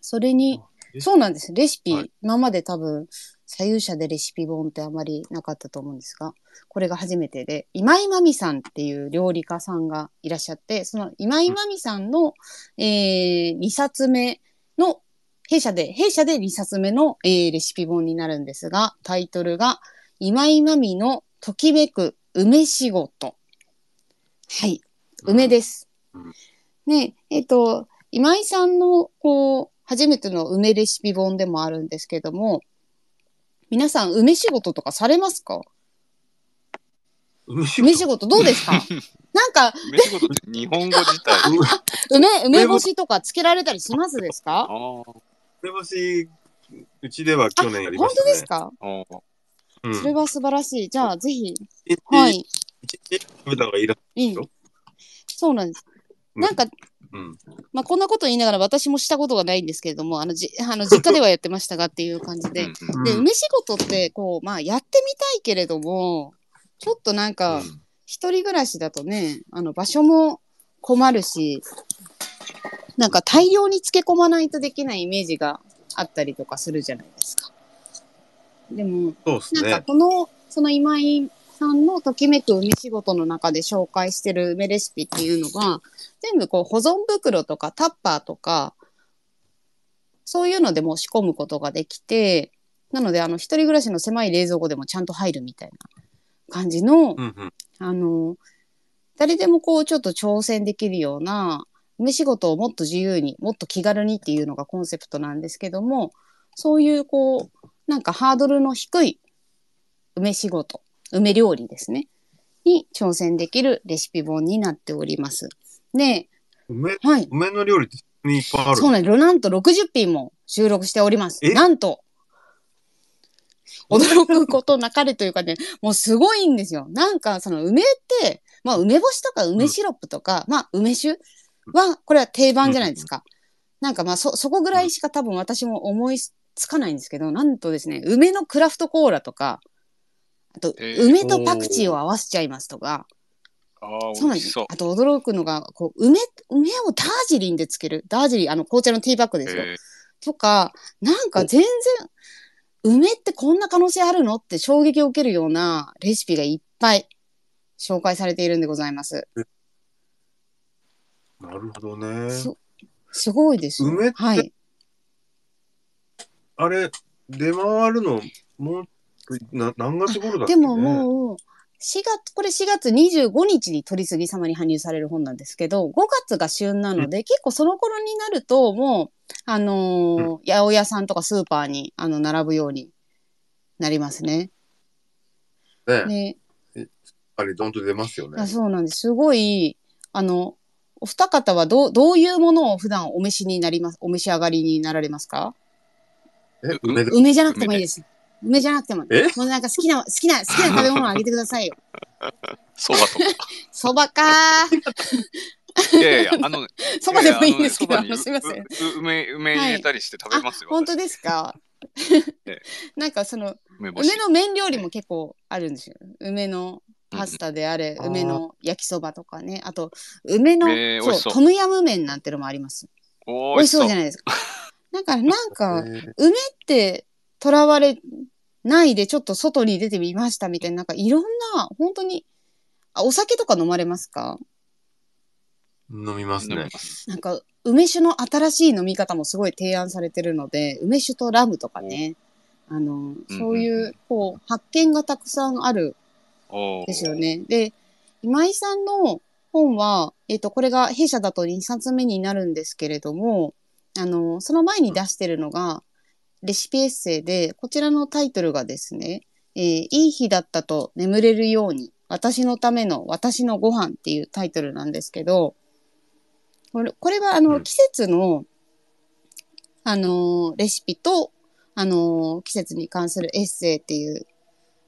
それに、えそうなんです。レシピ、はい今まで多分、左右者でレシピ本ってあまりなかったと思うんですが、これが初めてで、今井真美さんっていう料理家さんがいらっしゃって、その今井真美さんの、えー、2冊目の、弊社で、弊社で2冊目の、えーレシピ本になるんですが、タイトルが、今井真美のときめく梅仕事。はい。梅です。うんねえっ、と、今井さんの、こう、初めての梅レシピ本でもあるんですけども、皆さん梅仕事とかされますか？梅仕梅仕事どうですか？なんか、梅仕事って日本語自体。梅、梅干しとかつけられたりしますですか？梅干し、うちではあ、去年やりま本したね。当ですか？それは素晴らしい。じゃあ、ぜひ。はい。食べた方がいいらいいよ。そうなんです。うんなんか、うん。まあ、こんなこと言いながら私もしたことがないんですけれども、あの、じ、あの、実家ではやってましたがっていう感じで。うんで、うん梅仕事って、こう、まあ、やってみたいけれども、ちょっとなんか、一人暮らしだとね、あの、場所も困るし、なんか大量に漬け込まないとできないイメージがあったりとかするじゃないですか。でも、ですなんかね。この、その今井さんのときめく梅仕事の中で紹介してる梅レシピっていうのが、全部こう保存袋とかタッパーとか、そういうのでも仕込むことができて、なのであの一人暮らしの狭い冷蔵庫でもちゃんと入るみたいな感じの、うんうん。あの、誰でもこうちょっと挑戦できるような、梅仕事をもっと自由に、もっと気軽にっていうのがコンセプトなんですけども、そういうこう、なんかハードルの低い梅仕事、梅料理ですね、に挑戦できるレシピ本になっております。で、梅、はい。梅の料理っていっぱいあるそうなんです。なんと60品も収録しております。え？なんと驚くことなかれというかね、もうすごいんですよ。なんかその梅って、まあ梅干しとか梅シロップとか、まあ梅酒は、これは定番じゃないですか。なんかまあそ、そこぐらいしか多分私も思いつかないんですけど、なんとですね、梅のクラフトコーラとか、あと、へー梅とパクチーを合わせちゃいますとか、あー、そうなんですそう。あと驚くのが、こう、梅、梅をダージリンでつける。ダージリン、あの、紅茶のティーバッグですよ。えとか、なんか全然、梅ってこんな可能性あるのって衝撃を受けるようなレシピがいっぱい紹介されているんでございます。なるほどね。すすごいですよ。梅ってはい。あれ、出回るの、もう、な何月頃だっけ、でね、ももう、4月、これ4月25日に取り次ぎ様に搬入される本なんですけど、5月が旬なので、結構その頃になると、もう、あのー八百屋さんとかスーパーに、あの、並ぶようになりますね。ね。ね、あれ、どんと出ますよねあ。そうなんです。すごい、あの、お二方はどう、どういうものを普段お召しになります、お召し上がりになられますか？え、梅で。梅じゃなくてもいいです。梅じゃなくても。え？もうなんか好きな、好きな、好きな食べ物をあげてくださいよ。ー そばとか。そばかー。いやいや、あの、そばでもいいんですけど、ややあのすいません。梅、梅入れたりして食べますよ。本当ですか？ええなんかその梅干し梅の麺料理も結構あるんですよ。梅のパスタであれ、うん梅の焼きそばとかね。あと、梅の、えー美味しそうトムヤム麺なんてのもあります。美味しそうじゃい。ないですか。なんか、なんか、えー梅ってとらわれないでちょっと外に出てみましたみたいな、なんかいろんな、本当に、あ、お酒とか飲まれますか？飲みますね。なんか、梅酒の新しい飲み方もすごい提案されてるので、梅酒とラムとかね、あの、そういう、こう、発見がたくさんあるですよね。で、今井さんの本は、えっ、と、これが弊社だと2冊目になるんですけれども、あの、その前に出してるのが、レシピエッセイで、こちらのタイトルがですね、えーいい日だったと眠れるように、私のための私のご飯っていうタイトルなんですけど、これこれはあの、うん。季節の、あのーレシピと、あのー季節に関するエッセイっていう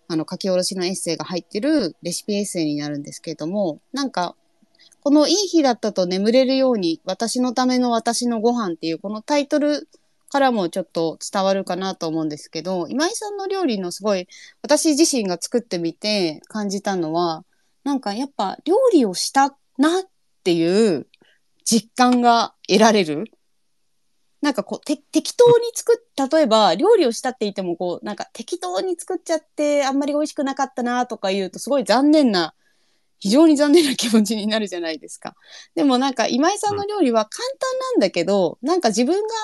あの、書き下ろしのエッセイが入ってるレシピエッセイになるんですけれども、なんか、このいい日だったと眠れるように、私のための私のご飯っていう、このタイトルからもちょっと伝わるかなと思うんですけど、今井さんの料理のすごい、私自身が作ってみて感じたのは、なんかやっぱ料理をしたなっていう実感が得られる。なんかこう、て、適当に作っ、例えば料理をしたって言ってもこう、なんか適当に作っちゃってあんまり美味しくなかったなとか言うとすごい残念な、非常に残念な気持ちになるじゃないですか。でもなんか今井さんの料理は簡単なんだけど、なんか自分が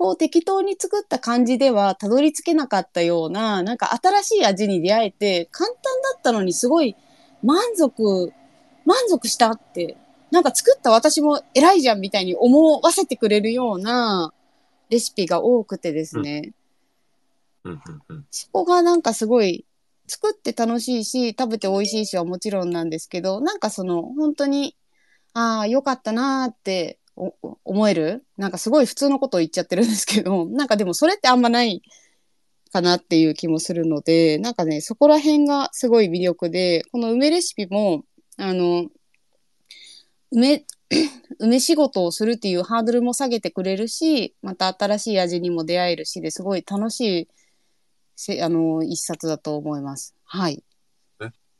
こう適当に作った感じではたどり着けなかったような、なんか新しい味に出会えて簡単だったのにすごい満足、満足したってなんか作った私も偉いじゃんみたいに思わせてくれるようなレシピが多くてですね。うんうんうんそこがなんかすごい作って楽しいし、食べて美味しいしはもちろんなんですけど、なんかその本当に、ああ、よかったなーってお思える？なんかすごい普通のことを言っちゃってるんですけど、なんかでもそれってあんまないかなっていう気もするので、なんかね、そこら辺がすごい魅力で、この梅レシピも、あの、梅、梅仕事をするっていうハードルも下げてくれるし、また新しい味にも出会えるしですごい楽しいせあの一冊だと思います。はい。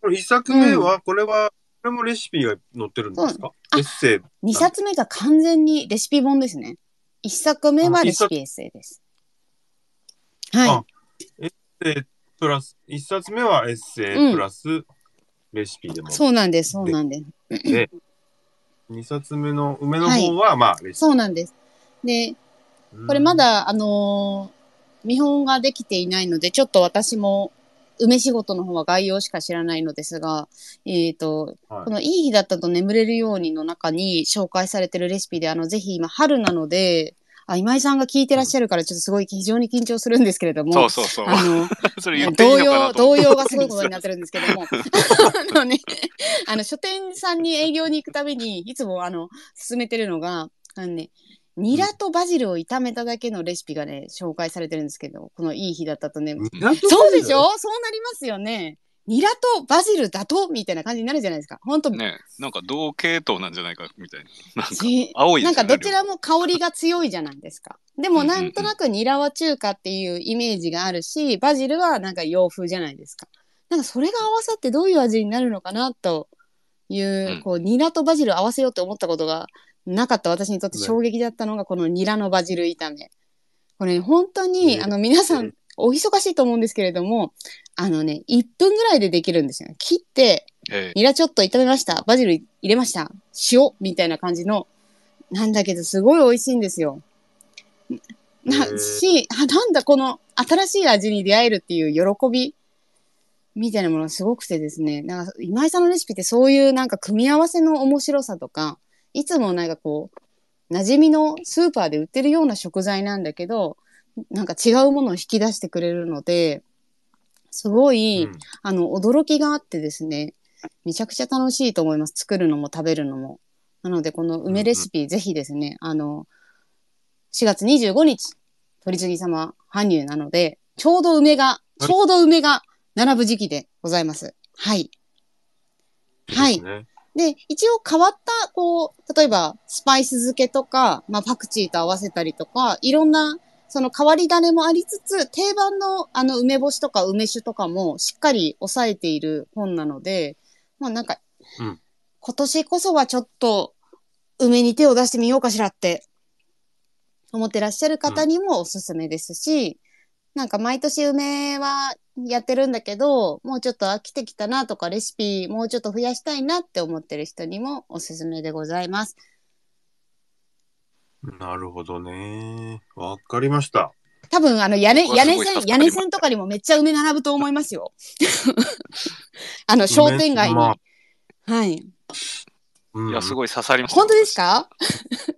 これ一作目は、これは、これもレシピが載ってるんですか？あエッセイ。二冊目が完全にレシピ本ですね。一作目はレシピエッセイです。はあエッセイプラス、一冊目はエッセうんイプラスレシピでもい。。そうなんです。そうなんです。で、二冊目の梅の方は、まあ、レシそうなんです。で、ピ。これまだ、あのー見本ができていないので、ちょっと私も梅仕事の方は概要しか知らないのですが、えっ、と、はいこのいい日だったと眠れるようにの中に紹介されてるレシピで、あの、ぜひ今春なので、あ、今井さんが聞いてらっしゃるからちょっとすごい非常に緊張するんですけれども、そうそうそう。あの、いい動揺、動揺がすごいことになってるんですけども、あのね、あの、書店さんに営業に行くたびに、いつもあの、勧めてるのが、あのね、ニラとバジルを炒めただけのレシピがね、紹介されてるんですけど、このいい日だったとね、そうでしょ？そうなりますよね。ニラとバジルだと？みたいな感じになるじゃないですか。本当ね、なんか同系統なんじゃないかみたいな。なんかじ青いねなんかどちらも香りが強いじゃないですか。でもなんとなくニラは中華っていうイメージがあるし、バジルはなんか洋風じゃないですか。なんかそれが合わさってどういう味になるのかなという、うんこうニラとバジル合わせようって思ったことがなかった私にとって衝撃だったのがこのニラのバジル炒め。これ本当に、ねあの皆さうんお忙しいと思うんですけれども、あのね、1分ぐらいでできるんですよね。切って、えニラちょっと炒めました。バジル入れました。塩みたいな感じの、なんだけど、すごい美味しいんですよ。なし、あ、なんだ、この新しい味に出会えるっていう喜びみたいなものがすごくてですね。なんか、今井さんのレシピってそういうなんか組み合わせの面白さとか、いつもなんかこう、馴染みのスーパーで売ってるような食材なんだけど、なんか違うものを引き出してくれるので、すごい、うんあの、驚きがあってですね、めちゃくちゃ楽しいと思います。作るのも食べるのも。なので、この梅レシピ、ぜひですね、あの、4月25日、取次様搬入なので、ちょうど梅が、はいちょうど梅が並ぶ時期でございます。はい。はいいいですねで、一応変わった、こう、例えば、スパイス漬けとか、まあ、パクチーと合わせたりとか、いろんな、その変わり種もありつつ、定番のあの梅干しとか梅酒とかもしっかり抑えている本なので、まあなんか、うん。今年こそはちょっと梅に手を出してみようかしらって思ってらっしゃる方にもおすすめですし、なんか毎年梅はやってるんだけど、もうちょっと飽きてきたなとかレシピもうちょっと増やしたいなって思ってる人にもおすすめでございます。なるほどね。わかりました。多分あの屋根、屋根線、屋根線とかにもめっちゃ梅並ぶと思いますよ。あの商店街に。まはい。うん。いや、すごい刺さりました。本当ですか？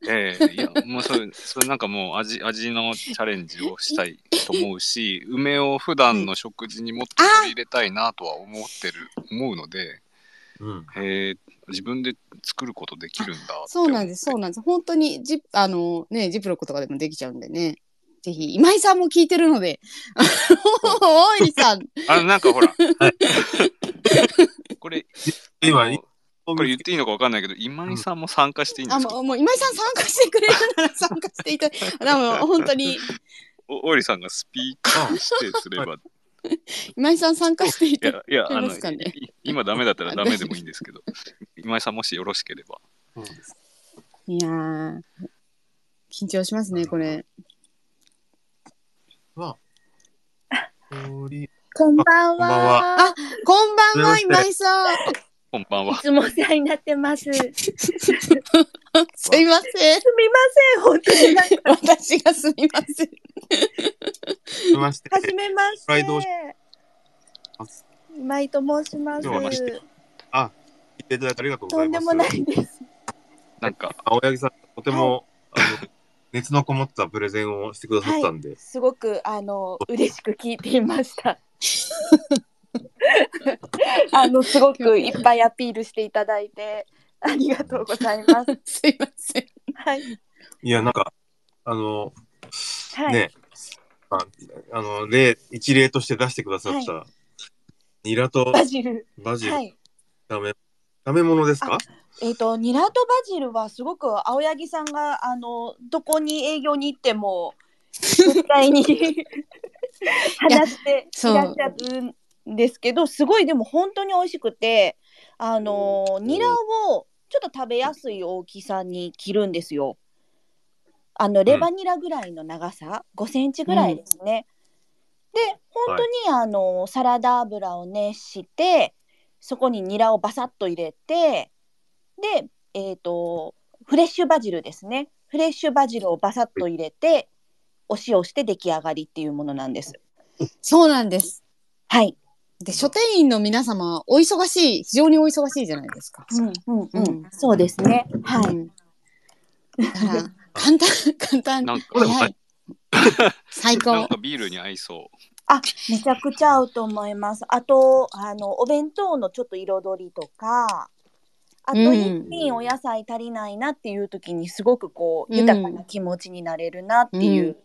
ええいや、もうそれ、それなんかもう味、味のチャレンジをしたいと思うし、梅を普段の食事にもっと取り入れたいなとは思ってる、思うので、うん。えー自分で作ることできるんだそうなんです、そうなんです。本当にジあのね、ジップロックとかでもできちゃうんでね。ぜひ、今井さんも聞いてるので、大入さん、あの、なんかほら、これ、今これ言っていいのかわかんないけど、今井さんも参加していいんであ、すか、もう、もう今井さん参加してくれるなら参加していただいて、でも本当に、おおりさんがスピーカーしてすれば、今井さん参加していいただや、いや、あの、いけますかねい今ダメだったらダメでもいいんですけど、今井さんもしよろしければ。いやー、緊張しますね、これ。こんばんこんばんは。あこんばんは、今井さん。こんばんは。いつもお世話になってます。すみすいません。ません、本当になんか。私がすみません。しまして、はじめましプライドをしてます。今井と申します。今日はまして聞いていただいてありがとうございます。とんでもないです。なんか、青柳さん、とても、あの、熱のこもったプレゼンをしてくださったんで、すごくあの嬉しく聞いていました。あのすごくいっぱいアピールしていただいてありがとうございます。すいません。はい。いや、なんか、あの、はい。ね、ああの、例、一例として出してくださった、ニラとバジル。バジル、はい。炒め、炒め物ですか？えっ、とニラとバジルはすごく青柳さんがあのどこに営業に行っても絶対に 話していらっしゃるんですけどすごいでも本当に美味しくてあのニラをちょっと食べやすい大きさに切るんですよ。あのレバニラぐらいの長さ、5センチぐらいですね。で本当に、あのサラダ油を熱してそこにニラをバサッと入れてで、えー、とフレッシュバジルですねフレッシュバジルをバサッと入れてお塩して出来上がりっていうものなんです。そうなんです。はい、で、書店員の皆様、お忙しい、非常にお忙しいじゃないですか。うんうんうんそうですね。はい、うんだから、簡単、簡単、なんか早い。最高なん。かビールに合いそう。あめちゃくちゃ合うと思います。あとあのお弁当のちょっと彩りとかあとうん一品お野菜足りないなっていう時にすごくこううん豊かな気持ちになれるなっていううん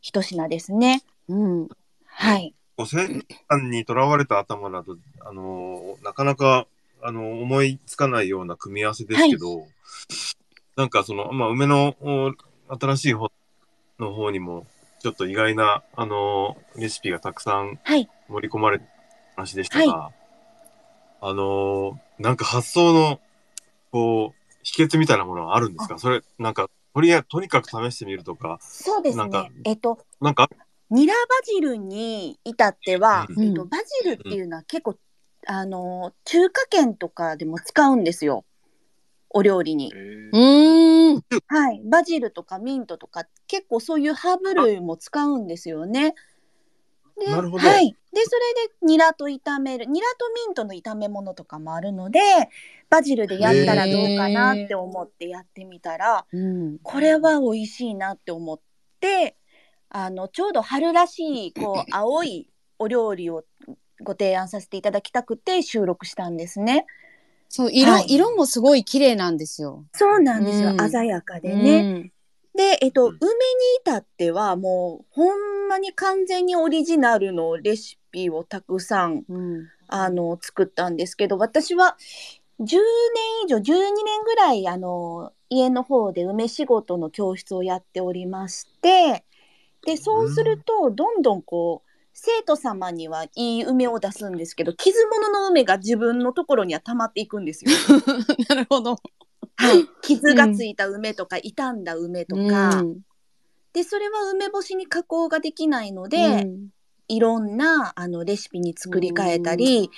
一品ですね。うん。はい、五千円にとらわれた頭だと、あのーなかなか、あのー思いつかないような組み合わせですけど、なんかその、まあ、梅のお新しい方の方にも、ちょっと意外な、あのーレシピがたくさんはい、盛り込まれた話でしたが、あのーなんか発想の、こう、秘訣みたいなものはあるんですか？それ、なんか、とりあえとにかく試してみるとか、そうですなんかね。えっとなんか、ニラバジルに至っては、うんえっと、バジルっていうのは結構、あの中華圏とかでも使うんですよお料理にえ。ーうーん。はい、バジルとかミントとか結構そういうハーブ類も使うんですよね。でなるほどはい、でそれでニラと炒めるニラとミントの炒め物とかもあるのでバジルでやったらどうかなって思ってやってみたら、うん。これは美味しいなって思ってあのちょうど春らしいこう青いお料理をご提案させていただきたくて収録したんですね。そう、色、はい色もすごい綺麗なんですよ。そうなんですよ、うん鮮やかでね。ね。で、えっと、うん梅に至ってはもうほんまに完全にオリジナルのレシピをたくさんうん。あの作ったんですけど私は10年以上、12年ぐらい、あの、家の方で梅仕事の教室をやっておりまして、で、そうすると、どんどんこう、生徒様にはいい梅を出すんですけど、傷物の梅が自分のところには溜まっていくんですよ。なるほど。はい。傷がついた梅とか、傷んだ梅とか、うんで、それは梅干しに加工ができないので、うんいろんなあのレシピに作り変えたり、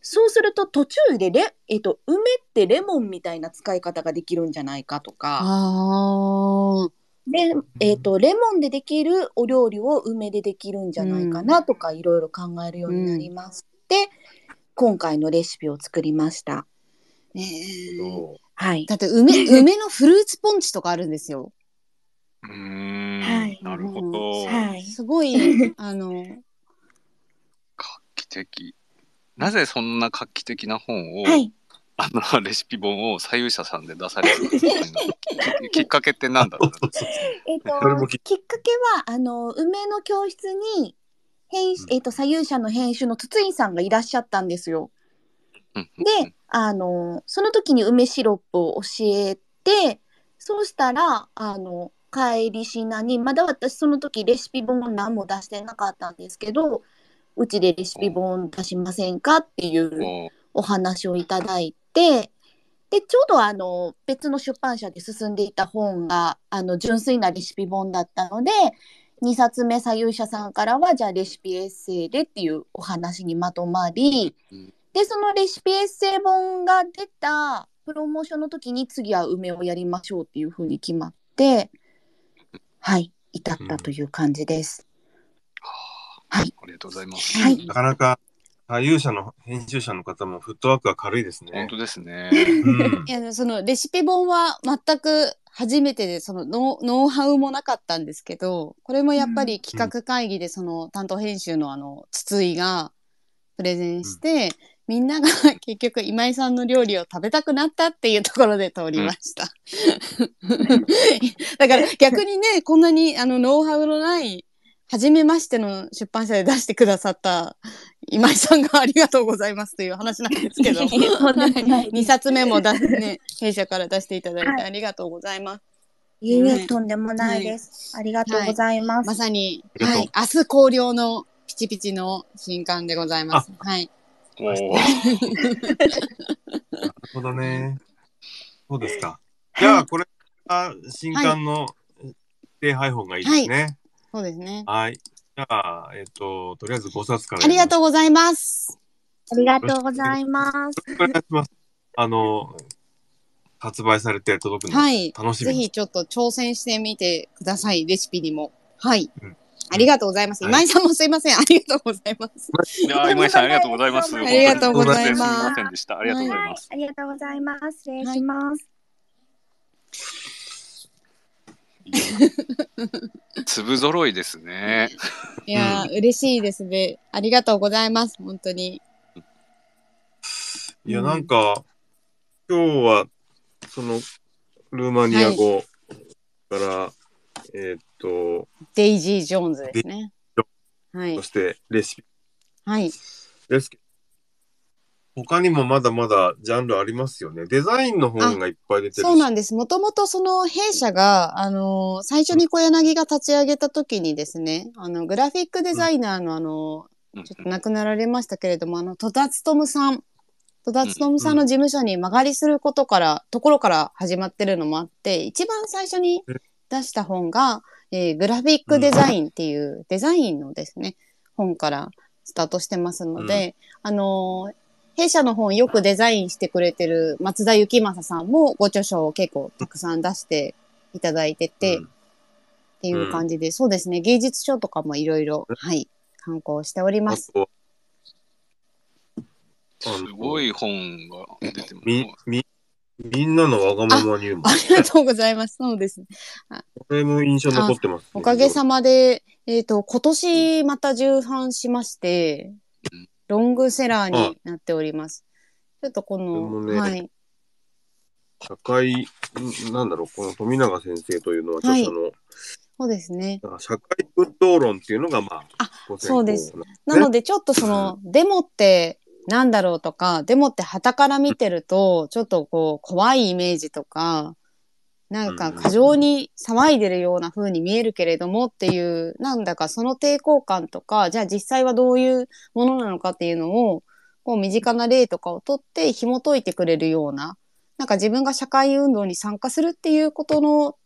そうすると途中でレ、えっと、梅ってレモンみたいな使い方ができるんじゃないかとか、ああ。で、えっと、レモンでできるお料理を梅でできるんじゃないかなとか、いろいろ考えるようになりまして、今回のレシピを作りました。ねえどはい。だって梅、梅のフルーツポンチとかあるんですよ。うーん、はいなるほど。はい。すごい、あの、画期的。なぜそんな画期的な本を、はい。あのレシピ本を左右者さんで出される。き きっかけって何だったんですかえっと、それもききっかけは、あの、梅の教室に、編集、えっと、左右者の編集の筒井さんがいらっしゃったんですよ。うんで、あの、その時に梅シロップを教えて、そうしたら、あの、帰りしなに、まだ私その時レシピ本を何も出してなかったんですけど、うちでレシピ本出しませんかっていうもお話をいただいて、で、ちょうどあの、別の出版社で進んでいた本が、あの、純粋なレシピ本だったので、2冊目左右者さんからは、じゃあレシピエッセイでっていうお話にまとまりうん、で、そのレシピエッセイ本が出たプロモーションの時に次は梅をやりましょうっていうふうに決まって、はい、至ったという感じです。はい。ありがとうございます。はい。なかなか、左右者の編集者の方もフットワークが軽いですね。本当ですね。うん いや、そのレシピ本は全く初めてで、そのノウノウハウもなかったんですけど、これもやっぱり企画会議でその担当編集のあの、筒井がプレゼンして、みんなが 結局今井さんの料理を食べたくなったっていうところで通りました。だから逆にね、こんなにあのノウハウのない、初めましての出版社で出してくださった今井さんがありがとうございますという話なんですけど。とんでもない2 冊目も出すね、弊社から出していただいてはいありがとうございます。いえいえ、はいとんでもないです。ありがとうございます。まさに、はい、明日考慮のピチピチの新刊でございます。はい。なるほどね。そうですか？じゃあ、これが新刊の定配本がいいですね。そうですね。はい。じゃあ、えっ、と、とりあえず5冊から。ありがとう。うございます。ありがとうございます。お願いします。あの、発売されて届くの、はい。楽しみにぜひちょっと挑戦してみてください。レシピにも。はい。うんありがとうございます。はい今井さんもすいません。ありがとうございます。いやー今井さんありがとうございます。ありがとうございますすみませんでした。ありがとうございます。ありがとうございます。失礼します。粒揃いですね。いやー、嬉しいですね。ありがとうございます。本当に。いや、うんなんか、今日は、その、ルーマニア語から、えーっと、デイジー・ジョーンズですね。はいそ。してレシピはい。ですけど、他にもまだまだジャンルありますよね。デザインの本がいっぱい出てるし。そうなんです。もともとその弊社が、あのー最初に小柳が立ち上げた時にですね、あの、グラフィックデザイナーのあのうんちょっと亡くなられましたけれども、あの、戸田勉さん、戸田勉さんの事務所に間借りすることから、ところから始まってるのもあって、一番最初に出した本が、えーグラフィックデザインっていうデザインのですね、本からスタートしてますので、あのー弊社の本よくデザインしてくれてる松田幸正さんもご著書を結構たくさん出していただいてて、うんっていう感じで、そうですね、芸術書とかもいろいろ、はい、刊行しておりあます。と、すごい本が出てます。み、み、みんなのわがまま入門。ありがとうございます。そうですね。これも印象残ってます、ね。おかげさまで、えっ、と、今年また重版しましてうん、ロングセラーになっております。ちょっとこの、ねはい。社会、んなんだろう、この富永先生というのは著者の、そうですね。社会運動論っていうのが、まあ、あそうですなんなので、ちょっとその、デモって、なんだろうとか、でもって旗から見てると、ちょっとこう、怖いイメージとか、なんか過剰に騒いでるような風に見えるけれどもっていう、なんだかその抵抗感とか、じゃあ実際はどういうものなのかっていうのを、こう身近な例とかをとって紐解いてくれるような、なんか自分が社会運動に参加するっていうことの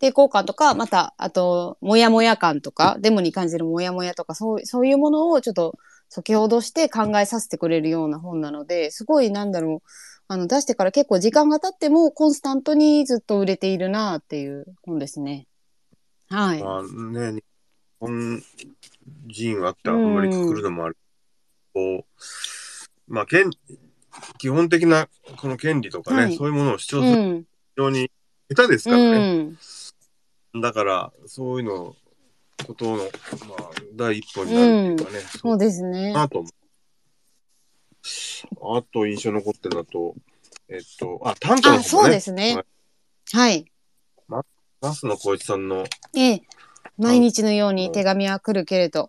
抵抗感とか、また、あと、もやもや感とか、デモに感じるもやもやとか、そうそういうものをちょっと解きほどして考えさせてくれるような本なので、すごいなんだろう、あの、出してから結構時間が経ってもコンスタントにずっと売れているなっていう本ですね。はい。まあね、日本人はってあんまりくくるのもある。こう、まあ、権基本的なこの権利とかね、はいそういうものを主張うするん。非常に下手ですからうね。ん。だから、そういうの、ことの、まあ、第一歩になるっていうかね、そそううですね。なと思う。あと印象残ってるのだと、えっと、あ、短歌の方もあ、ね。そうですねはい。はい。増野光一さんの、ええ。毎日のように手紙は来るけれど、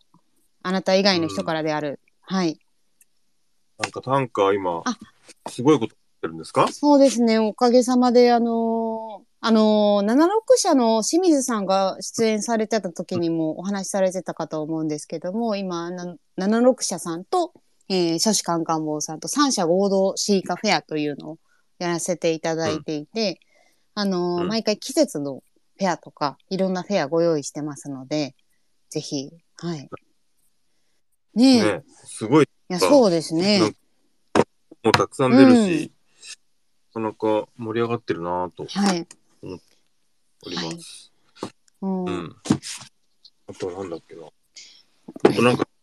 あなた以外の人からである。はい。なんか短歌今あ、すごいことってるんですか？そうですね。おかげさまで、あのーあのー、76社の清水さんが出演されてた時にもお話しされてたかと思うんですけども、今、な76社さんと、えー、書士官官房さんと三社合同シーカフェアというのをやらせていただいていて、あのーうん毎回季節のフェアとか、いろんなフェアご用意してますので、ぜひ、はい。ねえ、ね、すごい、いや、そうですね。もうたくさん出るし、なかなか盛り上がってるなぁとはい。おります。うんうん。あとなんだっけな。あとなんか、み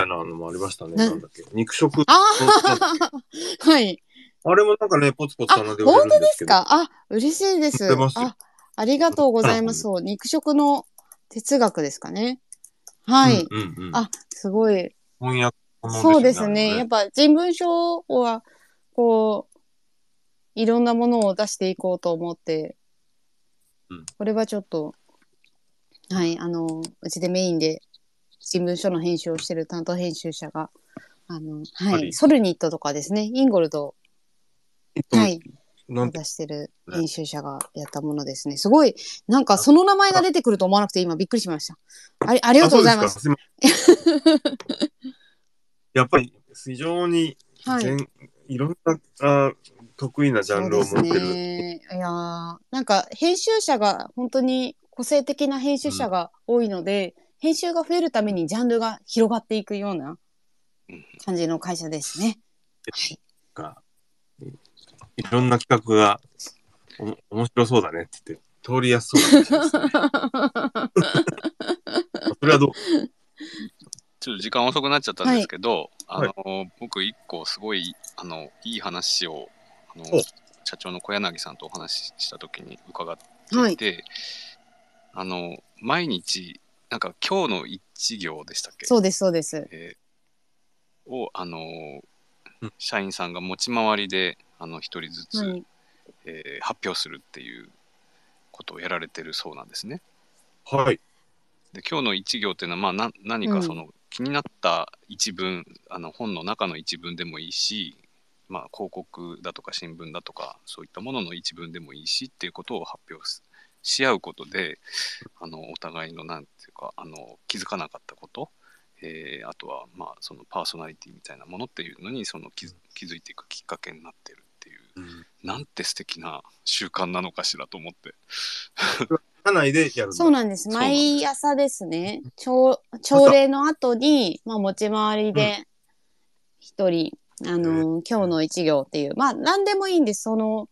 たいなのもありましたね。ななんだっけ。肉食。ああ はい。あれもなんかね、ポツポツあ、棚で売れる本当でんですけど。すか？あ、嬉しいですあ、ありがとうございます。そう、肉食の哲学ですかね？はい。うんうんうん。あ、すごい。翻訳そうですね。やっぱ人文書は、こう、いろんなものを出していこうと思って、うんこれはちょっと、はい、あの、うちでメインで新聞書の編集をしてる担当編集者が、あの、は、はいいソルニットとかですね、インゴルド、はい、なんて出してる編集者がやったものですね。すごい、なんかその名前が出てくると思わなくて今びっくりしました。ありありがとうございます。あそうですかすいません やっぱり非常にはい。全、い、ろんなあ得意なジャンルを持ってそうでする。ね。いやーなんか編集者が本当に個性的な編集者が多いので、編集が増えるためにジャンルが広がっていくような感じの会社ですね。はい。かいろんな企画がお面白そうだねって言って通りやすそう。それはどう？ちょっと時間遅くなっちゃったんですけど、はいあの僕一個すごいあのいい話をあのお社長の小柳さんとお話しした時に伺ってはいい。て、あの毎日なんか今日の一行でしたっけ？そうです、そうです。えーをあのうん社員さんが持ち回りであの一人ずつ、はい。えー発表するっていうことをやられてるそうなんですね。はい。で今日の一行っていうのは、まあ、な何かその、気になった一文あの本の中の一文でもいいし、まあ、広告だとか新聞だとかそういったものの一文でもいいしっていうことを発表しし合うことであのお互いのなんていうかあの気づかなかったこと、えーあとは、まあ、そのパーソナリティみたいなものっていうのにその気づ気づいていくきっかけになってるっていううん。なんて素敵な習慣なのかしらと思って。でやるそうなんです。毎朝ですね、朝朝礼の後に、まあ、持ち回りで一人、あの、今日の一行っていう、まあ、何でもいいんです。その、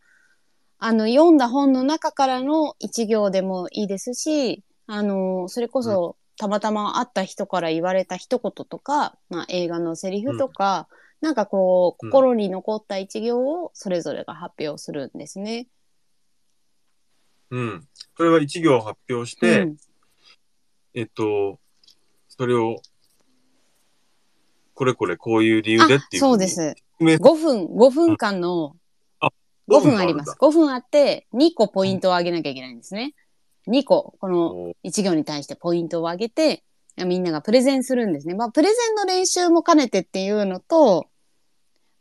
あの、読んだ本の中からの一行でもいいですし、あの、それこそ、たまたま会った人から言われた一言とか、まあ、映画のセリフとか、なんかこう、うん心に残った一行をそれぞれが発表するんですね。うん。それは一行発表して、うんえっと、それを、これこれこういう理由でっていう。あそうで。す。明5分、5分間の、5分あります。5分あって、2個ポイントを上げなきゃいけないんですね。2個、このお1行に対してポイントを上げて、やみんながプレゼンするんですね。まあ、プレゼンの練習も兼ねてっていうのと、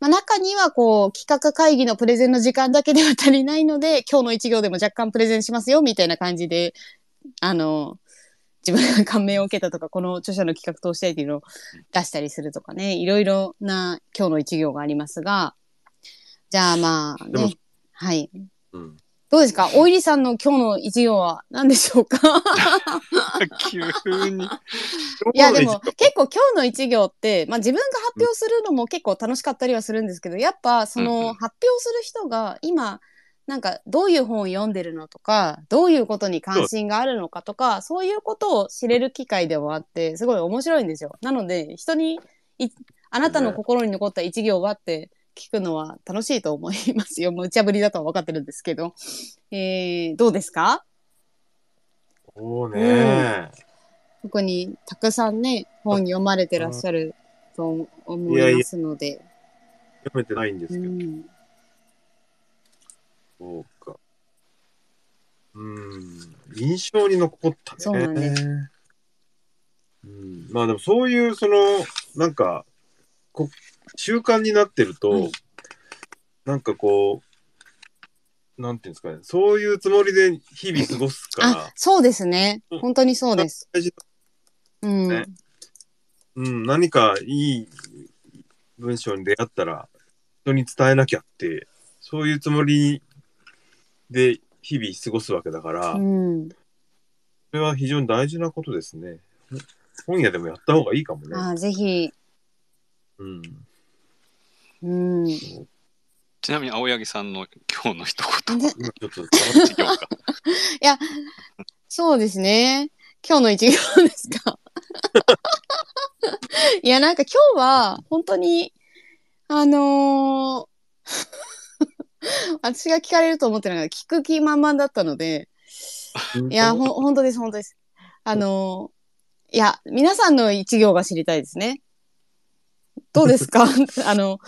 まあ、中にはこう、企画会議のプレゼンの時間だけでは足りないので、今日の一行でも若干プレゼンしますよ、みたいな感じで、あの、自分が感銘を受けたとか、この著者の企画通したいっていうのを出したりするとかね、いろいろな今日の一行がありますが、じゃあまあね、はい。うん。どうですか？おいりさんの今日の一行は何でしょうか？急に。いやでも結構今日の一行って、まあ自分が発表するのも結構楽しかったりはするんですけど、やっぱその発表する人が今、なんかどういう本を読んでるのとか、どういうことに関心があるのかとか、そういうことを知れる機会でもあって、すごい面白いんですよ。なので、人にい、あなたの心に残った一行はって聞くのは楽しいと思いますよ。無茶ぶりだとは分かってるんですけど。えー、どうですか？そうね。特にたくさんね、本読まれてらっしゃると思いますので。読めてないんですうけど。んそうか。うん。印象に残ったね。そうなんですうん。まあでもそういう、その、なんか、こ習慣になってると、はいなんかこう、なんていうんですかね、そういうつもりで日々過ごすかあら、、そうですね。本当にそうです。大事うん。ねうん、何かいい文章に出会ったら、人に伝えなきゃって、そういうつもりで日々過ごすわけだから、うん。それは非常に大事なことですね。本屋でもやった方がいいかもね。あぜひ。うん。うん。ちなみに青柳さんの今日の一言ちょっと、一行か？そうですね。今日の一行ですか？いや、なんか今日は、本当に、あのー 私が聞かれると思ってなかった。聞く気満々だったので、いや、ほん、本当です、本当です。あのーいや、皆さんの一行が知りたいですね。どうですか？あの、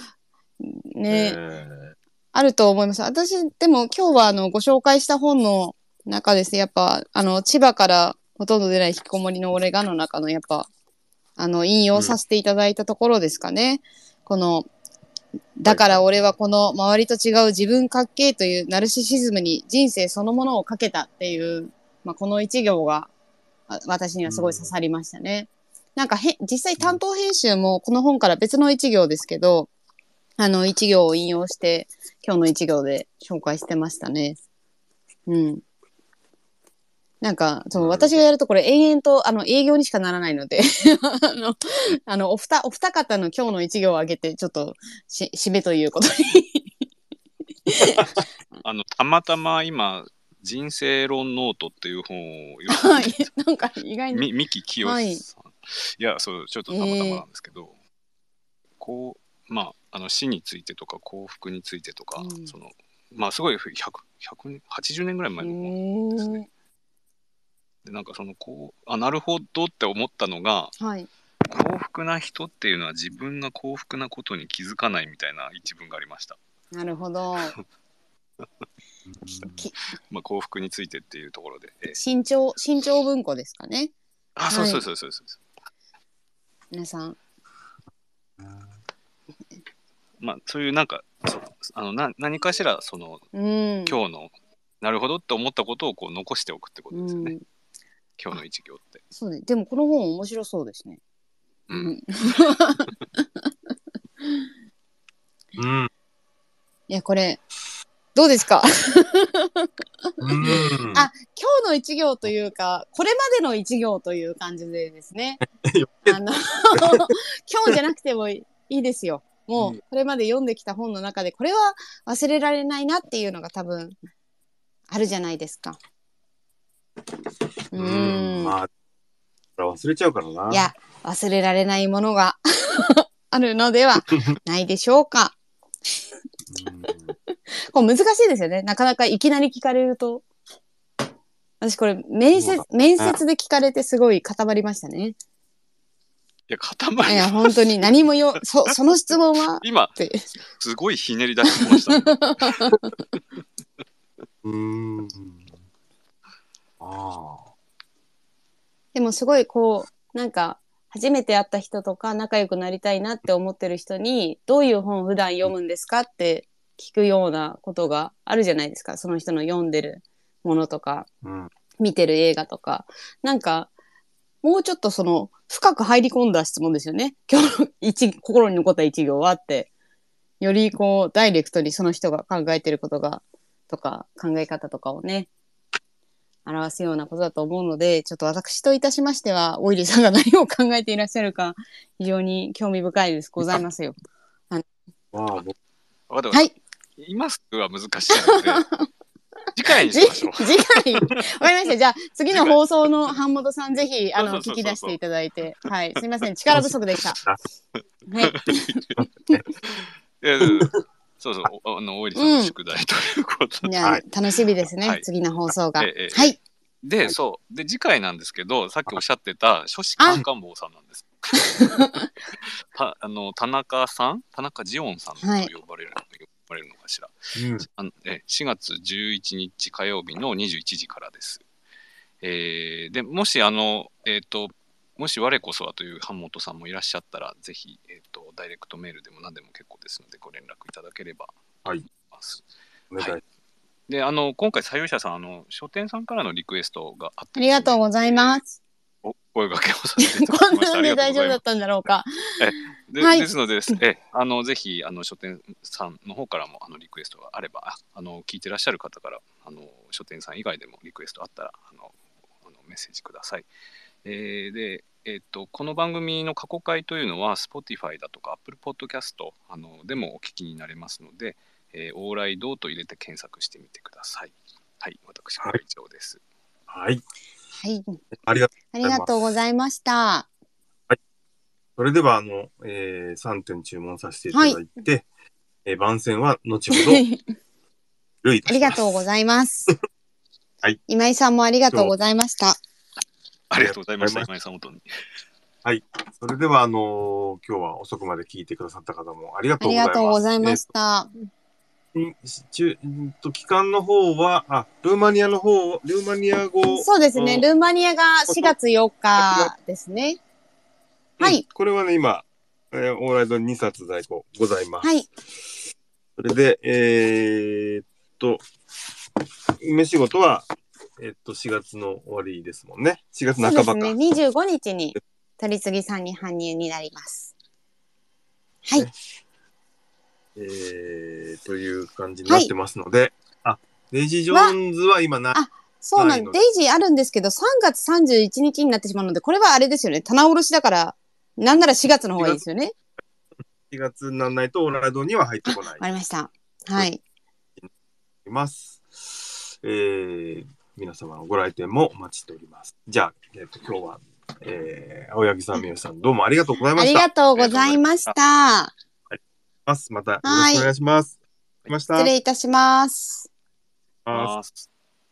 ね、えあると思います。私、でも今日はあの、ご紹介した本の中ですね、やっぱ、あの、千葉からほとんど出ない引きこもりの俺がの中の、やっぱ、あの、引用させていただいたところですかね。この、だから俺はこの周りと違う自分かっけーというナルシシズムに人生そのものをかけたっていう、まあ、この一行があ私にはすごい刺さりましたね。なんかへ、実際担当編集もこの本から別の一行ですけど、あの一行を引用して、今日の一行で紹介してましたね。うん。なんか、そのなるほど私がやるとこれ延々とあの営業にしかならないので、あの、あの、お二、お二方の今日の一行を挙げて、ちょっとし、締めということに。あの、たまたま今、人生論ノートっていう本をはい読んでて。なんか意外に。み三木清さん、はいい、やそうちょっとたまたまなんですけど、こうまああの死についてとか幸福についてとか、うんそのまあすごい100 100年80年ぐらい前の本ですね。でなんかそのこうあなるほどって思ったのがはい。幸福な人っていうのは自分が幸福なことに気づかないみたいな一文がありました。なるほど。まあ、幸福についてっていうところで。えー新潮、新潮文庫ですかね。あそうそうそうそうそう。皆さん。まあそういうなんかあのな何かしらそのうん。今日のなるほどって思ったことをこう残しておくってことですよね、うん。今日の一行って。そうね。でもこの本面白そうですね。うんうん。いや、これ、どうですか？うん。あ今日の一行というか、これまでの一行という感じでですね。あの、今日じゃなくてもいいですよ。もうこれまで読んできた本の中で、これは忘れられないなっていうのが多分、あるじゃないですか。うん。まあ、忘れちゃうからな。いや、忘れられないものが あるのでは ないでしょうか。うんこう難しいですよね。なかなかいきなり聞かれると。私これ面接面接で聞かれてすごい固まりましたね。いや塊いや、本当に何もよ、そ、その質問は？今って。すごいひねり出してました、ね、うん。ああ。でもすごいこう、なんか、初めて会った人とか仲良くなりたいなって思ってる人に、どういう本普段読むんですかって聞くようなことがあるじゃないですか。その人の読んでるものとか、うん。見てる映画とか。なんか、もうちょっとその、深く入り込んだ質問ですよね。今日の 一、心に残った一行はって。よりこう、ダイレクトにその人が考えてることが、とか、考え方とかをね、表すようなことだと思うので、ちょっと私といたしましては、オイリーさんが何を考えていらっしゃるか、非常に興味深いです。ございますよ。まあ、僕わかったわかったはい。今すぐは難しいので、次回にじしましょう。次回、わかりました。じゃあ、次の放送の版本さん、ぜひ、あの、聞き出していただいて。はい。すいません。力不足でした。はい。そうそう、おあの、大入さんの宿題ということで。楽しみですね。はい次の放送が。はい。で、そう。で、次回なんですけど、さっきおっしゃってた、書士カンカン坊さんなんです。たあの田中さん？田中ジオンさんとはい呼ばれる,、呼ばれるのかしら。うん。あのえ4月11日火曜日の21時からです。えーでもしあの、えー、ともし我こそはという版本さんもいらっしゃったらぜひ、えー、とダイレクトメールでも何でも結構ですのでご連絡いただければと思います。お願いはいであの今回採用者さんあの書店さんからのリクエストがあってありがとうございます。お声掛けをさせていただこんきました。なんで大丈夫だったんだろうか。ではいですのでです、えあのぜひあの書店さんの方からもあのリクエストがあればああの聞いてらっしゃる方からあの書店さん以外でもリクエストあったらあのあのメッセージください。えーでえっとこの番組の過去回というのは Spotify だとか Apple Podcast あのでもお聞きになれますので、えー、オーライドと入れて検索してみてください。はい、私から以上です。はい。はい。ありがとう。ありがとうございました。それでは、あの、えー、3点注文させていただいて、えー番宣は後ほど、ルイありがとうごいざいます。はい。今井さんもありがとうございました。ありがとうございました、今井さん本当に。ます。それでは、あのー今日は遅くまで聞いてくださった方もありがとうございます。ありがとうございました。えー中うんと期間の方は、あ、ルーマニアの方、ルーマニア語。そうですね。うんルーマニアが4月4日ですね。はいうんこれはね、今、えーオーライド2冊在庫ございます。はい。それで、えーっと、梅仕事は、えーっと、4月の終わりですもんね。4月そう半ばか。ですね。25日に取り次ぎさんに搬入になります。はい。えー、という感じになってますので、あ、デイジー・ジョーンズは今な、あそうなんデイジーあるんですけど、3月31日になってしまうので、これはあれですよね。棚卸しだから、なんなら4月の方がいいですよね。4月にならないとオーライドには入ってこないわかりました。はい。ます。えー、皆様のご来店もお待ちしております。じゃあ、えー、と今日は、えー、青柳さん、みよさん、どうもありがとうございまありした。がとうございました。ますまたよろしくお願いします。来ました。失礼いたします。あーます